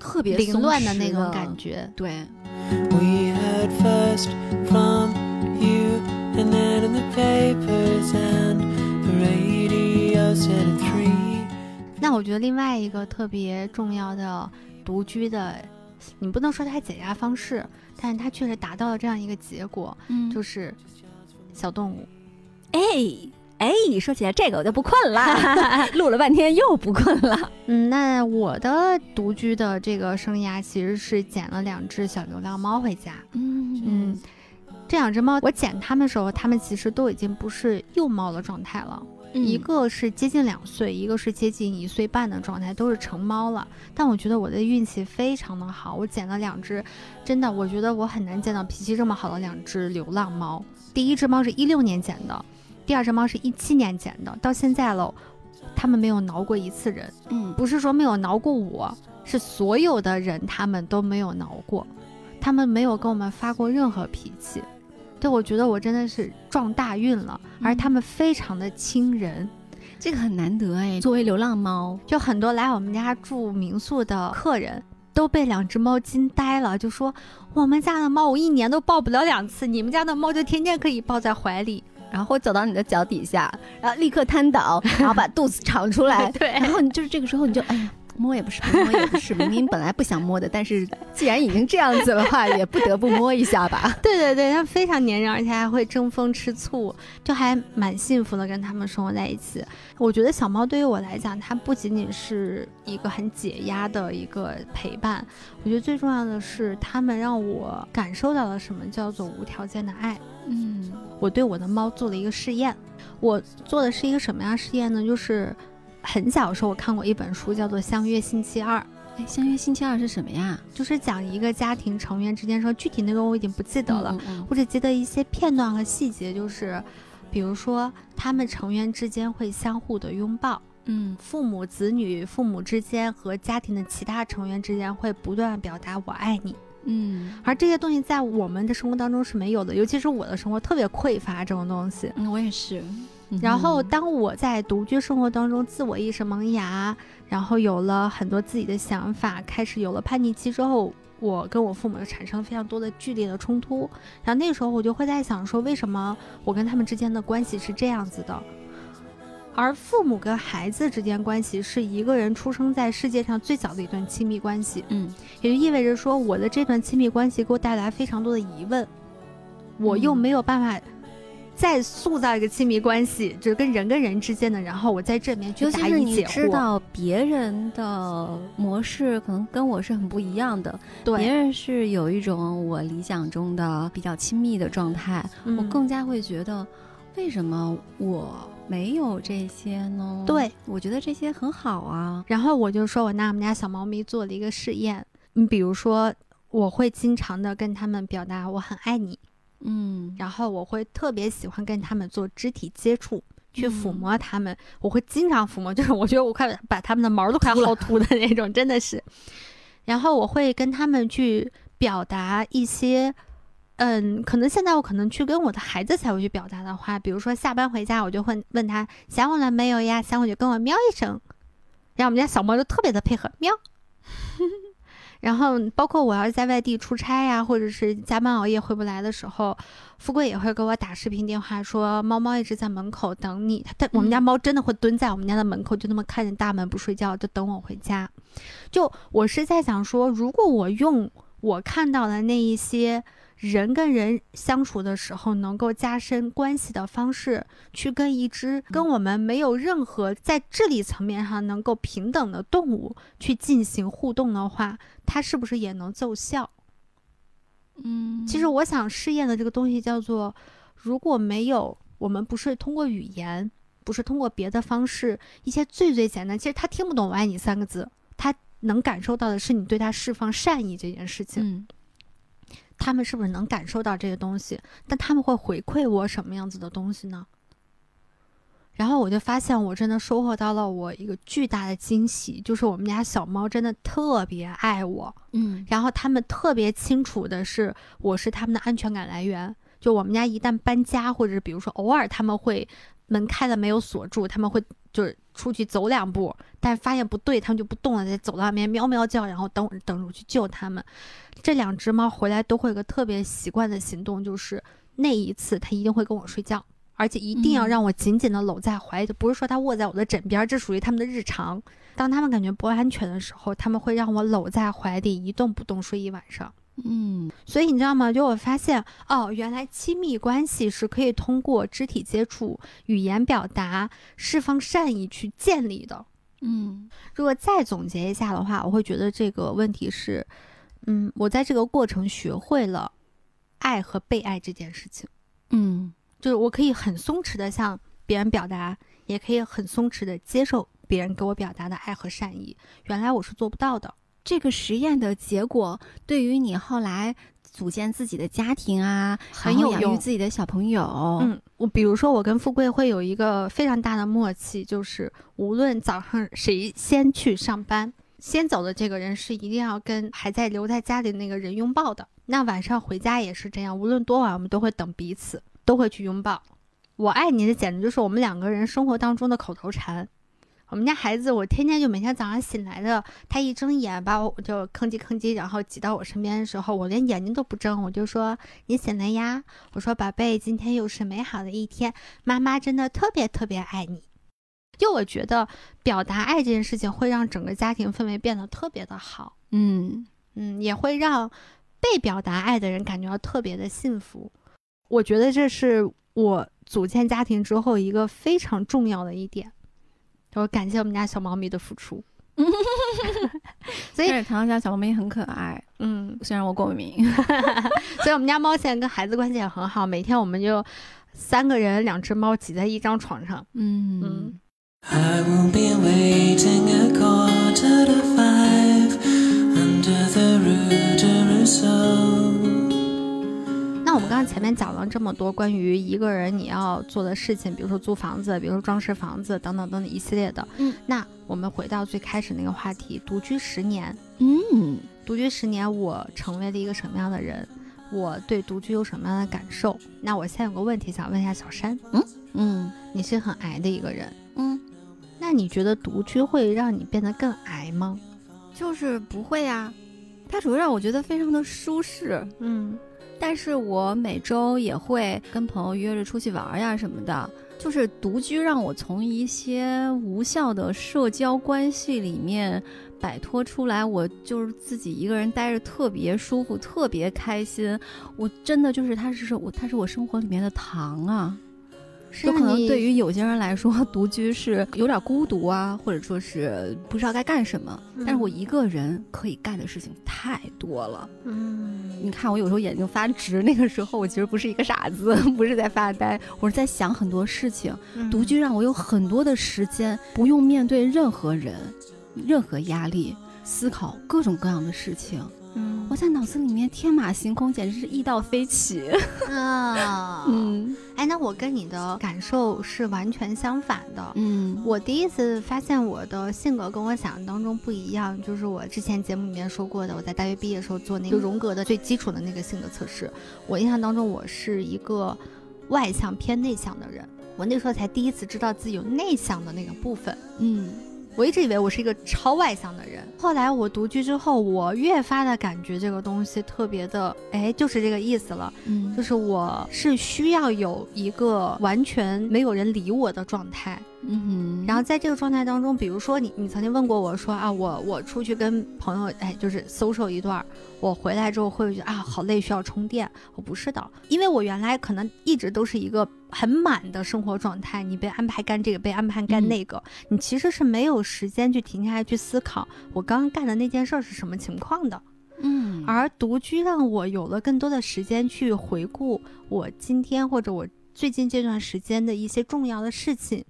特别凌乱的那种感。觉。对，We heard first from you, and then in the papers, and the radio said at three. 那我觉得另外一个特别重要的独居的，你不能说它解压方式，但是它确实达到了这样一个结果，嗯就是小动物。哎哎，说起来这个我就不困了，录了半天又不困了。嗯，那我的独居的这个生涯其实是捡了两只小流浪猫回家。嗯嗯，这两只猫我捡它们的时候，它们其实都已经不是幼猫的状态了，一个是接近两岁，一个是接近一岁半的状态，都是成猫了。但我觉得我的运气非常的好，我捡了两只，真的，我觉得我很难见到脾气这么好的两只流浪猫。第一只猫是一六年捡的，第二只猫是一七年捡的，到现在了，他们没有挠过一次人。嗯不是说没有挠过我，是所有的人他们都没有挠过，他们没有跟我们发过任何脾气。对我觉得我真的是撞大运了，而他们非常的亲人，这个很难得哎，作为流浪猫，就很多来我们家住民宿的客人。都被两只猫惊呆了，就说我们家的猫我一年都抱不了两次，你们家的猫就天天可以抱在怀里。然后走到你的脚底下，然后立刻瘫倒，然后把肚子长出来，对然后你就是这个时候你就哎呀，摸也不是，不摸也不是，明明本来不想摸的，但是既然已经这样子的话，也不得不摸一下吧。对对对，它非常粘人，而且还会争风吃醋，就还蛮幸福的，跟他们生活在一起。我觉得小猫对于我来讲，它不仅仅是一个很解压的一个陪伴，我觉得最重要的是，它们让我感受到了什么叫做无条件的爱。嗯我对我的猫做了一个试验，我做的是一个什么样的试验呢？就是很小的时候我看过一本书，叫做《相约星期二》。哎，相约星期二是什么呀？就是讲一个家庭成员之间说，具体内容我已经不记得了，嗯我只记得一些片段和细节，就是比如说他们成员之间会相互的拥抱，嗯父母、子女、父母之间和家庭的其他成员之间会不断表达“我爱你”，嗯而这些东西在我们的生活当中是没有的，尤其是我的生活特别匮乏这种东西。嗯，我也是。然后，嗯当我在独居生活当中自我意识萌芽，然后有了很多自己的想法，开始有了叛逆期之后，我跟我父母产生了非常多的剧烈的冲突。然后那个时候我就会在想说，为什么我跟他们之间的关系是这样子的？而父母跟孩子之间关系是一个人出生在世界上最早的一段亲密关系，嗯也就意味着说，我的这段亲密关系给我带来非常多的疑问，我又嗯没有办法再塑造一个亲密关系，就是跟人跟人之间的，然后我在这里面去尤其是你答疑解惑。知道别人的模式可能跟我是很不一样的，对别，人是有一种我理想中的比较亲密的状态，我嗯更加会觉得，为什么我没有这些呢？对，我觉得这些很好啊。然后我就说我拿我们家小猫咪做了一个试验，你比如说，我会经常的跟他们表达我很爱你，嗯，然后我会特别喜欢跟他们做肢体接触。去抚嗯摸它们，我会经常抚摸，就是我觉得我快把它们的毛都快薅秃的 那种，真的是。然后我会跟他们去表达一些，嗯，可能现在我可能去跟我的孩子才会去表达的话，比如说下班回家，我就会问他想我了没有呀？想我就跟我喵一声，然后我们家小猫就特别的配合喵。然后包括我要是在外地出差呀、或者是加班熬夜回不来的时候，富贵也会给我打视频电话说猫猫一直在门口等你。它它我们家猫真的会蹲在我们家的门口，就那么看着大门不睡觉，就等我回家。就我是在想说，如果我用我看到的那一些人跟人相处的时候能够加深关系的方式，去跟一只跟我们没有任何在智力层面上能够平等的动物去进行互动的话，它是不是也能奏效？嗯，其实我想试验的这个东西叫做，如果没有我们不是通过语言，不是通过别的方式，一些最最简单，其实他听不懂“我爱你”三个字，他能感受到的是你对他释放善意这件事情。嗯他们是不是能感受到这些东西？但他们会回馈我什么样子的东西呢？然后我就发现，我真的收获到了我一个巨大的惊喜，就是我们家小猫真的特别爱我，嗯然后他们特别清楚的是，我是他们的安全感来源。就我们家一旦搬家，或者是比如说偶尔他们会门开了没有锁住，他们会就是出去走两步，但是发现不对，他们就不动了，在走廊外面喵喵叫，然后等我等着我去救他们。这两只猫回来都会有个特别习惯的行动，就是那一次它一定会跟我睡觉。而且一定要嗯让我紧紧的搂在怀里，不是说它卧在我的枕边，这属于他们的日常。当他们感觉不安全的时候，他们会让我搂在怀里一动不动睡一晚上。嗯所以你知道吗？就我发现，哦，原来亲密关系是可以通过肢体接触、语言表达、释放善意去建立的。嗯如果再总结一下的话，我会觉得这个问题是，嗯，我在这个过程学会了爱和被爱这件事情，嗯就是我可以很松弛的向别人表达，也可以很松弛的接受别人给我表达的爱和善意。原来我是做不到的。这个实验的结果对于你后来组建自己的家庭啊，很有用自己的小朋友，嗯，我比如说我跟富贵会有一个非常大的默契，就是无论早上谁先去上班，先走的这个人是一定要跟还在留在家里那个人拥抱的。那晚上回家也是这样，无论多晚，我们都会等彼此，都会去拥抱。我爱你的简直就是我们两个人生活当中的口头禅。我们家孩子，我天天就每天早上醒来的，他一睁眼把我就吭叽吭叽，然后挤到我身边的时候，我连眼睛都不睁，我就说你醒了呀。我说宝贝，今天又是美好的一天，妈妈真的特别特别爱你。就我觉得表达爱这件事情会让整个家庭氛围变得特别的好，嗯嗯，也会让被表达爱的人感觉到特别的幸福。我觉得这是我组建家庭之后一个非常重要的一点。我感谢我们家小猫咪的付出。所以但是唐唐家小猫咪很可爱，嗯，虽然我过敏。所以我们家猫现在跟孩子关系也很好，每天我们就三个人两只猫挤在一张床上。嗯嗯 I will be waiting a quarter to five under the rue de Rousseau. 那我们刚刚前面讲了这么多关于一个人你要做的事情，比如说租房子，比如说装饰房子等等等等一系列的。嗯，那我们回到最开始那个话题，独居十年，嗯独居十年，我成为了一个什么样的人？我对独居有什么样的感受？那我现在有个问题想问一下小山，嗯嗯你是很矮的一个人，嗯，那你觉得独居会让你变得更矮吗？就是不会啊，它主要让我觉得非常的舒适。嗯但是我每周也会跟朋友约着出去玩呀什么的。就是独居让我从一些无效的社交关系里面摆脱出来，我就是自己一个人待着特别舒服，特别开心。我真的就是它是我，它是我生活里面的糖啊。有可能对于有些人来说，独居是有点孤独啊，或者说是不知道该干什么。嗯但是我一个人可以干的事情太多了。嗯你看我有时候眼睛发直，那个时候我其实不是一个傻子，不是在发呆，我是在想很多事情。嗯独居让我有很多的时间，不用面对任何人、任何压力，思考各种各样的事情。嗯。我在脑子里面天马行空，简直是意到飞起。啊 嗯。哎，那我跟你的感受是完全相反的。嗯。我第一次发现我的性格跟我想象当中不一样，就是我之前节目里面说过的，我在大学毕业的时候做那个荣格的最基础的那个性格测试，我印象当中我是一个外向偏内向的人，我那时候才第一次知道自己有内向的那个部分。嗯我一直以为我是一个超外向的人，后来我独居之后，我越发的感觉这个东西特别的，哎，就是这个意思了。嗯就是我是需要有一个完全没有人理我的状态，嗯哼然后在这个状态当中，比如说你，你曾经问过我说啊，我我出去跟朋友，哎，就是 social 一段，我回来之后会觉得啊，好累，需要充电。我不是的，因为我原来可能一直都是一个很满的生活状态，你被安排干这个，被安排干嗯那个，你其实是没有时间去停下来去思考我刚刚干的那件事儿是什么情况的。嗯而独居让我有了更多的时间去回顾我今天或者我最近这段时间的一些重要的事情，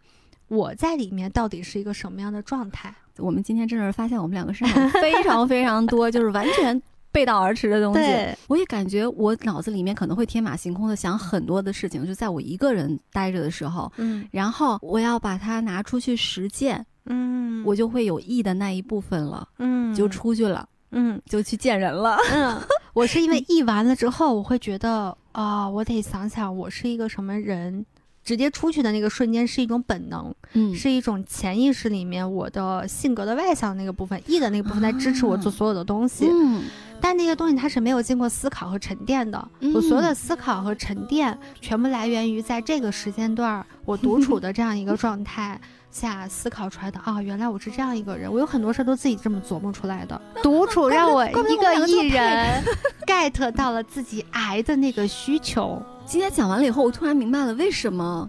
我在里面到底是一个什么样的状态？我们今天真是发现我们两个身上非常 非常多，就是完全背道而驰的东西。我也感觉我脑子里面可能会天马行空的想很多的事情，就在我一个人待着的时候，嗯然后我要把它拿出去实践，嗯我就会有意的那一部分了，嗯就出去了，嗯就去见人了。嗯，我是因为译完了之后，我会觉得啊、我得想想我是一个什么人。直接出去的那个瞬间是一种本能，嗯是一种潜意识里面我的性格的外向那个部分，，E 的那个部分在支持我做所有的东西。嗯但那些东西它是没有经过思考和沉淀的。嗯我所有的思考和沉淀，全部来源于在这个时间段我独处的这样一个状态下思考出来的。啊，原来我是这样一个人，我有很多事儿都自己这么琢磨出来的。独处让我 一个艺人 get 到了自己癌的那个需求。今天讲完了以后，我突然明白了为什么，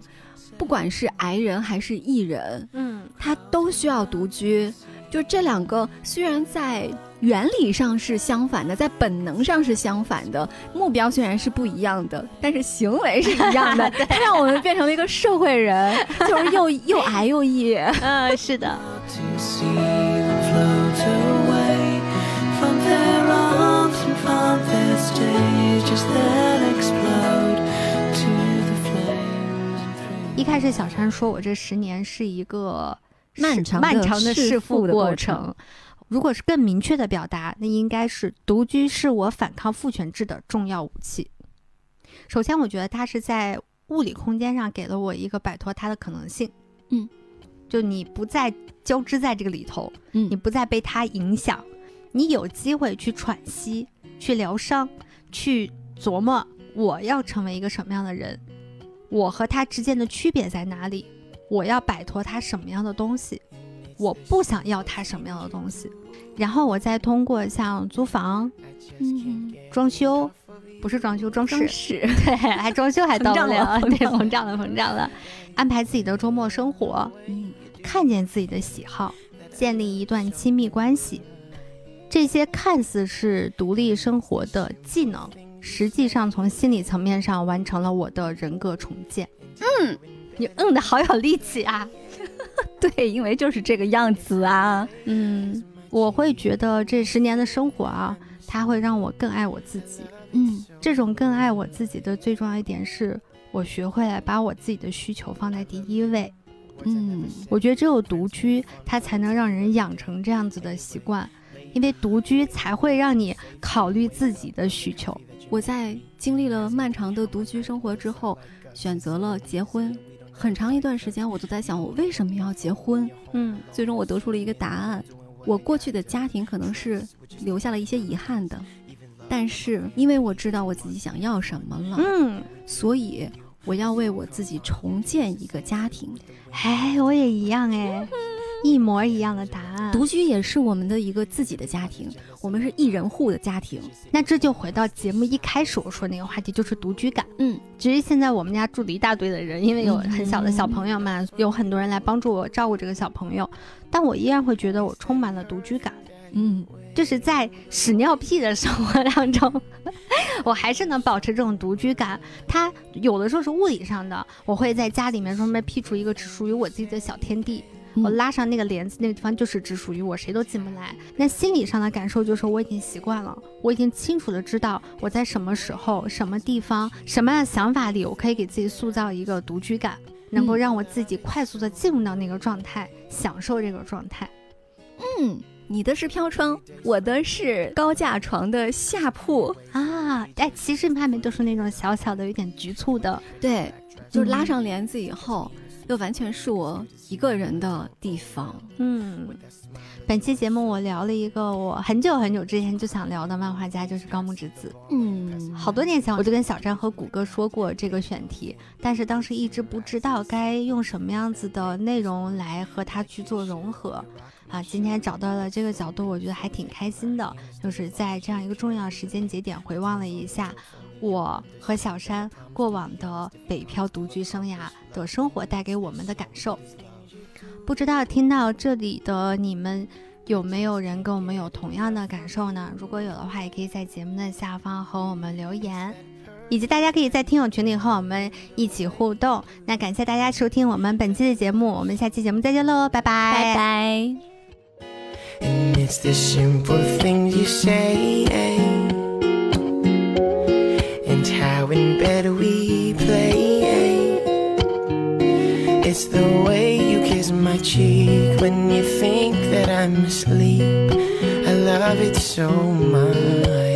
不管是癌人还是艺人，嗯他都需要独居。就这两个虽然在原理上是相反的，在本能上是相反的，目标虽然是不一样的，但是行为是一样的。它让我们变成了一个社会人，就是又又癌又艺。呃，是的。一开始小山说我这十年是一个漫长的漫长的弑弑父过过程。如果是更明确的表达，那应该是独居是我反抗父权制的重要武器。首先，我觉得它是在物理空间上给了我一个摆脱它的可能性。嗯，就你不再交织在这个里头，嗯你不再被他影响，你有机会去喘息、去疗伤、去琢磨我要成为一个什么样的人，我和他之间的区别在哪里，我要摆脱他什么样的东西，我不想要他什么样的东西，然后我再通过像租房、嗯，装修，不是装修，装饰，装饰，对，还装修还到不了对，膨胀了，膨胀了，安排自己的周末生活，嗯看见自己的喜好，建立一段亲密关系，这些看似是独立生活的技能，实际上从心理层面上完成了我的人格重建。嗯，你嗯的好有力气啊。对，因为就是这个样子啊。嗯，我会觉得这十年的生活啊，它会让我更爱我自己。嗯这种更爱我自己的最重要一点是，我学会了把我自己的需求放在第一位。嗯我觉得只有独居，它才能让人养成这样子的习惯，因为独居才会让你考虑自己的需求。我在经历了漫长的独居生活之后，选择了结婚。很长一段时间，我都在想，我为什么要结婚？嗯最终我得出了一个答案：我过去的家庭可能是留下了一些遗憾的，但是因为我知道我自己想要什么了，嗯，所以我要为我自己重建一个家庭。哎，我也一样哎，一模一样的答案。独居也是我们的一个自己的家庭，我们是一人户的家庭。那这就回到节目一开始我说那个话题，就是独居感。嗯，其实现在我们家住了一大堆的人，因为有很小的小朋友嘛，有很多人来帮助我照顾这个小朋友，但我依然会觉得我充满了独居感。嗯，就是在屎尿屁的生活当中，我还是能保持这种独居感。它有的时候是物理上的，我会在家里面专门辟出一个只属于我自己的小天地，嗯我拉上那个帘子，那个地方就是只属于我，谁都进不来。那心理上的感受就是我已经习惯了，我已经清楚的知道我在什么时候、什么地方、什么样的想法里，我可以给自己塑造一个独居感，能够嗯让我自己快速的进入到那个状态，享受这个状态。嗯，你的是飘窗，我的是高架床的下铺。啊，哎，其实外面都是那种小小的、有点局促的，对，就是拉嗯上帘子以后，又完全是我一个人的地方。嗯。本期节目我聊了一个我很久很久之前就想聊的漫画家，就是高木直子。嗯，好多年前我就跟小张和谷歌说过这个选题，但是当时一直不知道该用什么样子的内容来和它去做融合。啊，今天找到了这个角度，我觉得还挺开心的。就是在这样一个重要时间节点，回望了一下我和小山过往的北漂独居生涯的生活带给我们的感受。不知道听到这里的你们有没有人跟我们有同样的感受呢？如果有的话，也可以在节目的下方和我们留言，以及大家可以在听友群里和我们一起互动。那感谢大家收听我们本期的节目，我们下期节目再见喽，拜拜，拜拜。And it's the bed we play It's the way you kiss my cheek When you think that I'm asleep. I love it so much